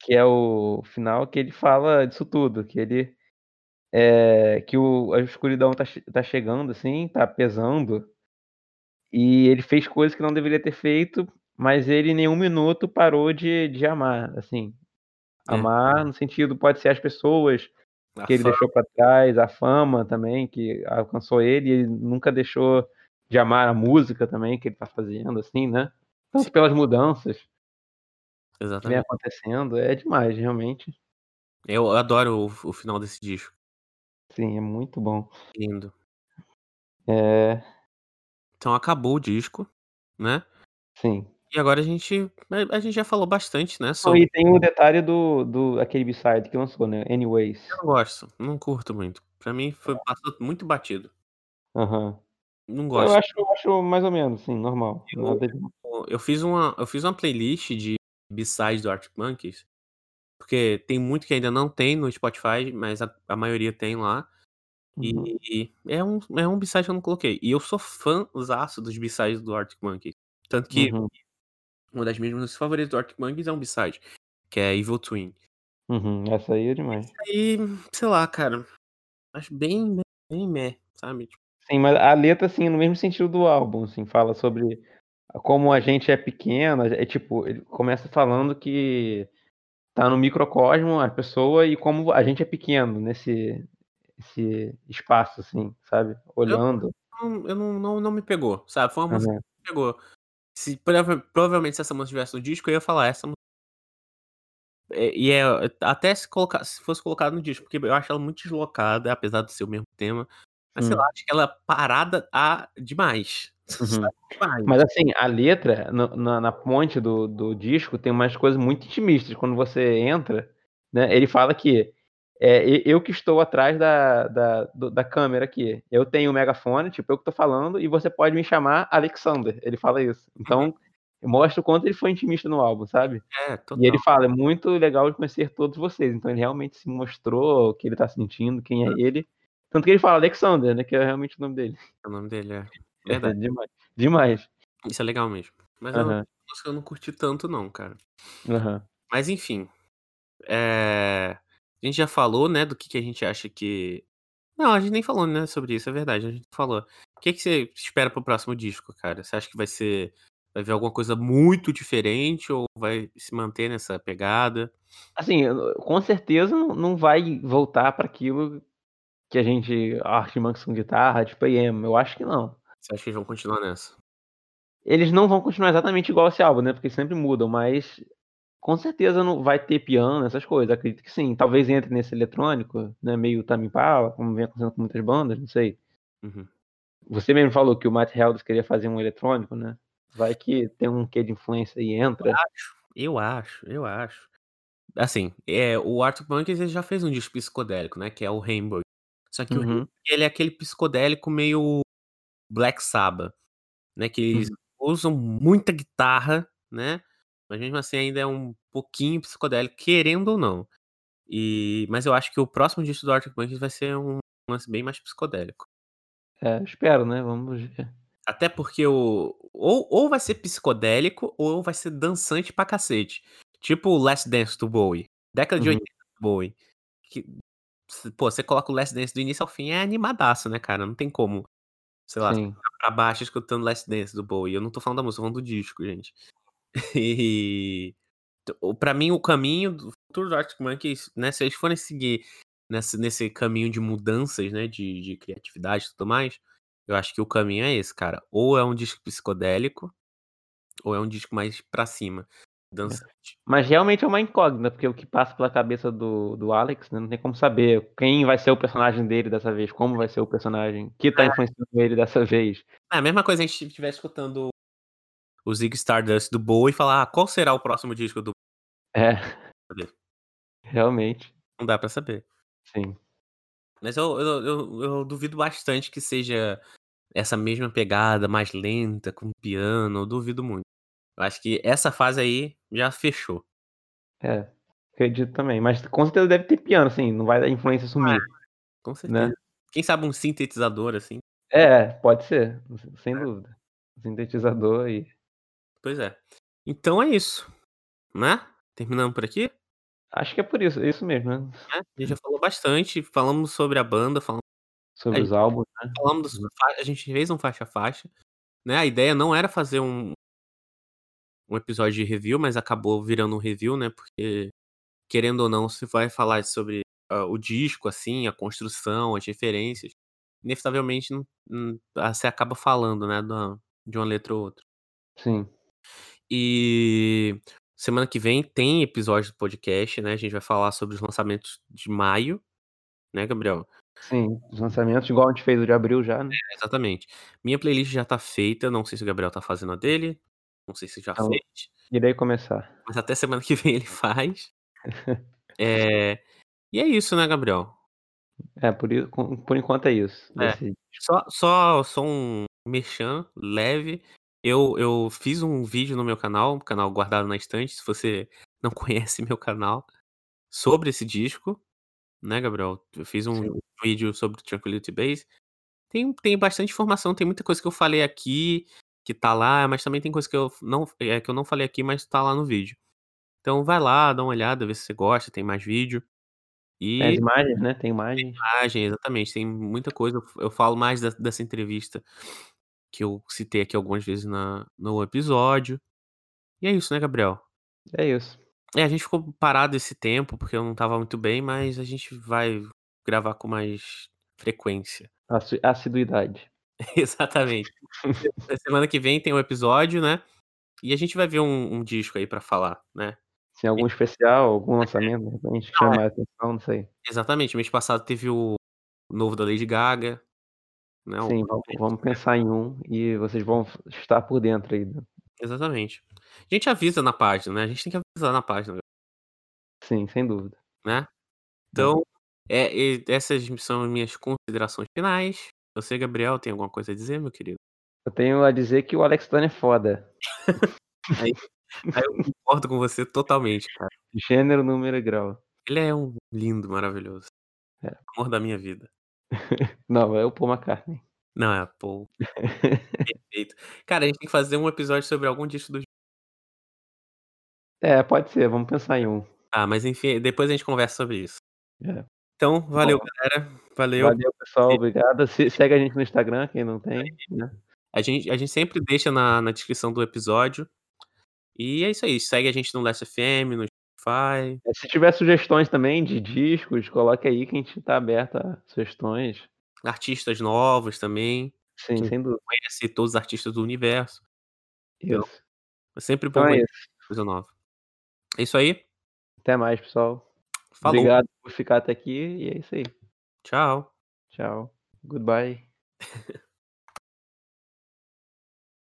que é o final que ele fala disso tudo, que ele eh, que o a escuridão tá tá chegando, assim, tá pesando e ele fez coisas que não deveria ter feito, mas ele em nenhum minuto parou de de amar, assim. É. Amar no sentido pode ser as pessoas A que ele fama. deixou pra trás, a fama também que alcançou ele e ele nunca deixou de amar a música também que ele tá fazendo, assim, né. Sim. Tanto pelas mudanças que vem Exatamente. acontecendo, é demais, realmente. Eu adoro o o final desse disco. Sim, é muito bom. Lindo. É. Então acabou o disco, né. Sim. E agora a gente a a gente já falou bastante, né, Não, sobre e tem o detalhe do do aquele B-side que lançou, né, Eu Anyways. não gosto, não curto muito. Pra mim foi passou muito batido. Aham. Não Eu gosto. acho eu acho mais ou menos, sim, normal, Eu nada de eu eu fiz uma eu fiz uma playlist de B-sides do Arctic Monkeys, porque tem muito que ainda não tem no Spotify, mas a a maioria tem lá, Uhum. e é um é um B-side que eu não coloquei. E eu sou fãzaço dos B-sides do Arctic Monkeys, tanto que Uhum. Uma das minhas músicas favoritas do Arctic Monkeys é um B-side, que é Evil Twin. Uhum, essa aí é demais. aí, sei lá, cara, acho bem bem meh, sabe, tipo Sim, mas a letra, assim, no mesmo sentido do álbum, assim, fala sobre como a gente é pequeno, é tipo, ele começa falando que tá no microcosmo a pessoa e como a gente é pequeno nesse esse espaço, assim, sabe, Eu olhando. não eu não não não me pegou, sabe, foi uma música Aham. que me pegou. Se prova provavelmente se essa música estivesse no disco eu ia falar essa mu É, e é até se colocar se fosse colocado no disco, porque eu acho ela muito deslocada, apesar de ser o mesmo tema, mas sei lá, Hum. acho que ela parada a demais, Uhum. Mas, assim, a letra no na na ponte do do disco tem umas coisas muito intimistas, quando você entra, né, ele fala que, e eu que estou atrás da da da câmera aqui, eu tenho o megafone, tipo, eu que tô falando e você pode me chamar Alexander, ele fala isso. Uhum. Então, mostra o quanto ele foi intimista no álbum, sabe. É, E ele total. fala: "É muito legal de conhecer todos vocês", então ele realmente se mostrou o que ele tá sentindo, quem é ele, tanto que ele fala Alexander, né, que é realmente o nome dele. O nome dele, é. É Verdade. demais, demais. Isso é legal mesmo. Mas eu Aham. música eu não curti tanto não, cara. Aham. Mas enfim, eh, a gente já falou, né, do que que a gente acha que não, a gente nem falou, né, sobre isso, é verdade, a gente não falou. O que que você espera para o próximo disco, cara? Você acha que vai ser vai vir alguma coisa muito diferente ou vai se manter nessa pegada? Assim, com certeza não vai voltar pra aquilo que a gente Arctic Monkeys com guitarra, tipo emo, eu acho que não. Você acha que eles vão continuar nessa? Eles não vão continuar exatamente igual esse álbum, né, porque sempre mudam, mas com certeza não vai ter piano, essas coisas, acredito que sim. Talvez entre nesse eletrônico, né, meio Tame Impala, como vem acontecendo com muitas bandas, não sei. Uhum. Você mesmo falou que o Matt Helder queria fazer um eletrônico, né, vai que tem um quê de influência e Eu entra. acho, eu acho, eu acho. Assim, eh, o Arctic Monkeys ele já fez um disco psicodélico, né, que é o Rainbow. Só que o Rainbow Uhum. ele é aquele psicodélico meio Black Sabbath, né, que eles Uhum. usam muita guitarra, né, mas mesmo assim ainda é um pouquinho psicodélico, querendo ou não. E mas eu acho que o próximo disco do Arctic Monkeys vai ser um lance bem mais psicodélico. É, espero, né, vamos ver. Até porque o ou ou vai ser psicodélico ou vai ser dançante pra cacete, tipo o Last Dance do Bowie, década de Uhum. 80 do Bowie, que pô, você coloca o Last Dance do início ao fim é animadaço, né, cara, não tem como, sei lá, Sim. pra baixo escutando Last Dance do Bowie, eu não tô falando da música, tô falando do disco, gente. E o pra mim o caminho do futuro do Arctic Monkeys, né, se eles forem seguir nessa nesse caminho de mudanças, né, de de criatividade e tudo mais, eu acho que o caminho é esse, cara, ou é um disco psicodélico, ou é um disco mais pra cima, É. dançante. Mas realmente é uma incógnita, porque o que passa pela cabeça do do Alex, né, não tem como saber quem vai ser o personagem dele dessa vez, como vai ser o personagem que tá É. influenciando ele dessa vez. É a mesma coisa a gente estivesse escutando o Ziggy Stardust do Bowie e falar: "Ah, qual será o próximo disco do" É. Realmente. Não dá pra saber. Sim. Mas eu eu eu eu duvido bastante que seja essa mesma pegada mais lenta, com piano, eu duvido muito. Eu acho que essa fase aí já fechou. É, acredito também, mas com certeza deve ter piano, assim, não vai a influência Ah, sumir, com né. certeza. Quem sabe um sintetizador, assim. É, pode ser, sem É. dúvida. Sintetizador e Pois é. Então é isso, né, terminamos por aqui? Acho que é por isso, é isso mesmo, né. Né, a gente já falou bastante, falamos sobre a banda, falamos a Sobre gente os álbuns, né. falamos a gente fez um faixa a faixa, né, a ideia não era fazer um um episódio de review, mas acabou virando um review, né, porque, querendo ou não, se vai falar sobre, hã, o disco, assim, a construção, as referências, inevitavelmente não não você acaba falando, né, de uma letra ou outra. Sim. E semana que vem tem episódio do podcast, né, a gente vai falar sobre os lançamentos de maio, né, Gabriel? Sim, os lançamentos igual a gente fez o de abril já, né. É, exatamente. Minha playlist já tá feita, não sei se o Gabriel tá fazendo a dele, não sei se já Então, fez. irei começar. Mas até semana que vem ele faz. Eh, e é isso, né, Gabriel? É, por por enquanto é isso, É, só só só um merchan leve, eu eu fiz um vídeo no meu canal, canal Guardado na Estante, se você não conhece meu canal, sobre esse disco, né, Gabriel, eu fiz um Sim. vídeo sobre Tranquility Base, tem tem bastante informação, tem muita coisa que eu falei aqui, que tá lá, mas também tem coisa que eu não eh, que eu não falei aqui, mas tá lá no vídeo. Então vai lá, dá uma olhada, vê se você gosta, tem mais vídeo. Tem as E imagens, né, tem tem imagens. imagem, exatamente, tem muita coisa, eu falo mais de dessa entrevista, que eu citei aqui algumas vezes na no episódio. E é isso, né, Gabriel? É isso. É, a gente ficou parado esse tempo, porque eu não estava muito bem, mas a gente vai gravar com mais frequência. Assi assiduidade. Exatamente. Se semana que vem tem um episódio, né, e a gente vai ver um um disco aí pra falar, né. Se algum especial, algum lançamento, de repente, que Não, chame é mais atenção, não sei. Exatamente, mês passado teve o novo da Lady Gaga, né, Sim, vamos vamos pensar em um, e vocês vão estar por dentro aí do Exatamente. A gente avisa na página, né, a gente tem que avisar na página. Sim, sem dúvida. Né. É. Então, e essas são as minhas considerações finais. Você, Gabriel, tem alguma coisa a dizer, meu querido? Eu tenho a dizer que o Alex Turner é foda. Aí aí eu concordo com você totalmente, cara. Gênero, número e grau. Ele é um lindo, maravilhoso. É. Amor da minha vida. Não, é o Paul McCartney. Não, é Paul. Perfeito. Cara, a gente tem que fazer um episódio sobre algum disco dos É, pode ser, vamos pensar em um. Ah, mas enfim, depois a gente conversa sobre isso. É. Então, valeu Bom. galera, valeu. Valeu pessoal, obrigado. Se segue a gente no Instagram, quem não tem, né. A gente a gente sempre deixa na na descrição do episódio. E é isso aí, segue a gente no Last.fm, no Spotify. É, se tiver sugestões também de discos, coloque aí que a gente tá aberto a sugestões. Artistas novos também, Sim, sem dúvida. conhece todos os artistas do universo. Então, Isso. é sempre bom Então é conhecer coisa nova. É isso aí. Até mais pessoal. Falou. Obrigado por ficar até aqui, e é isso aí. Tchau. Tchau. Goodbye.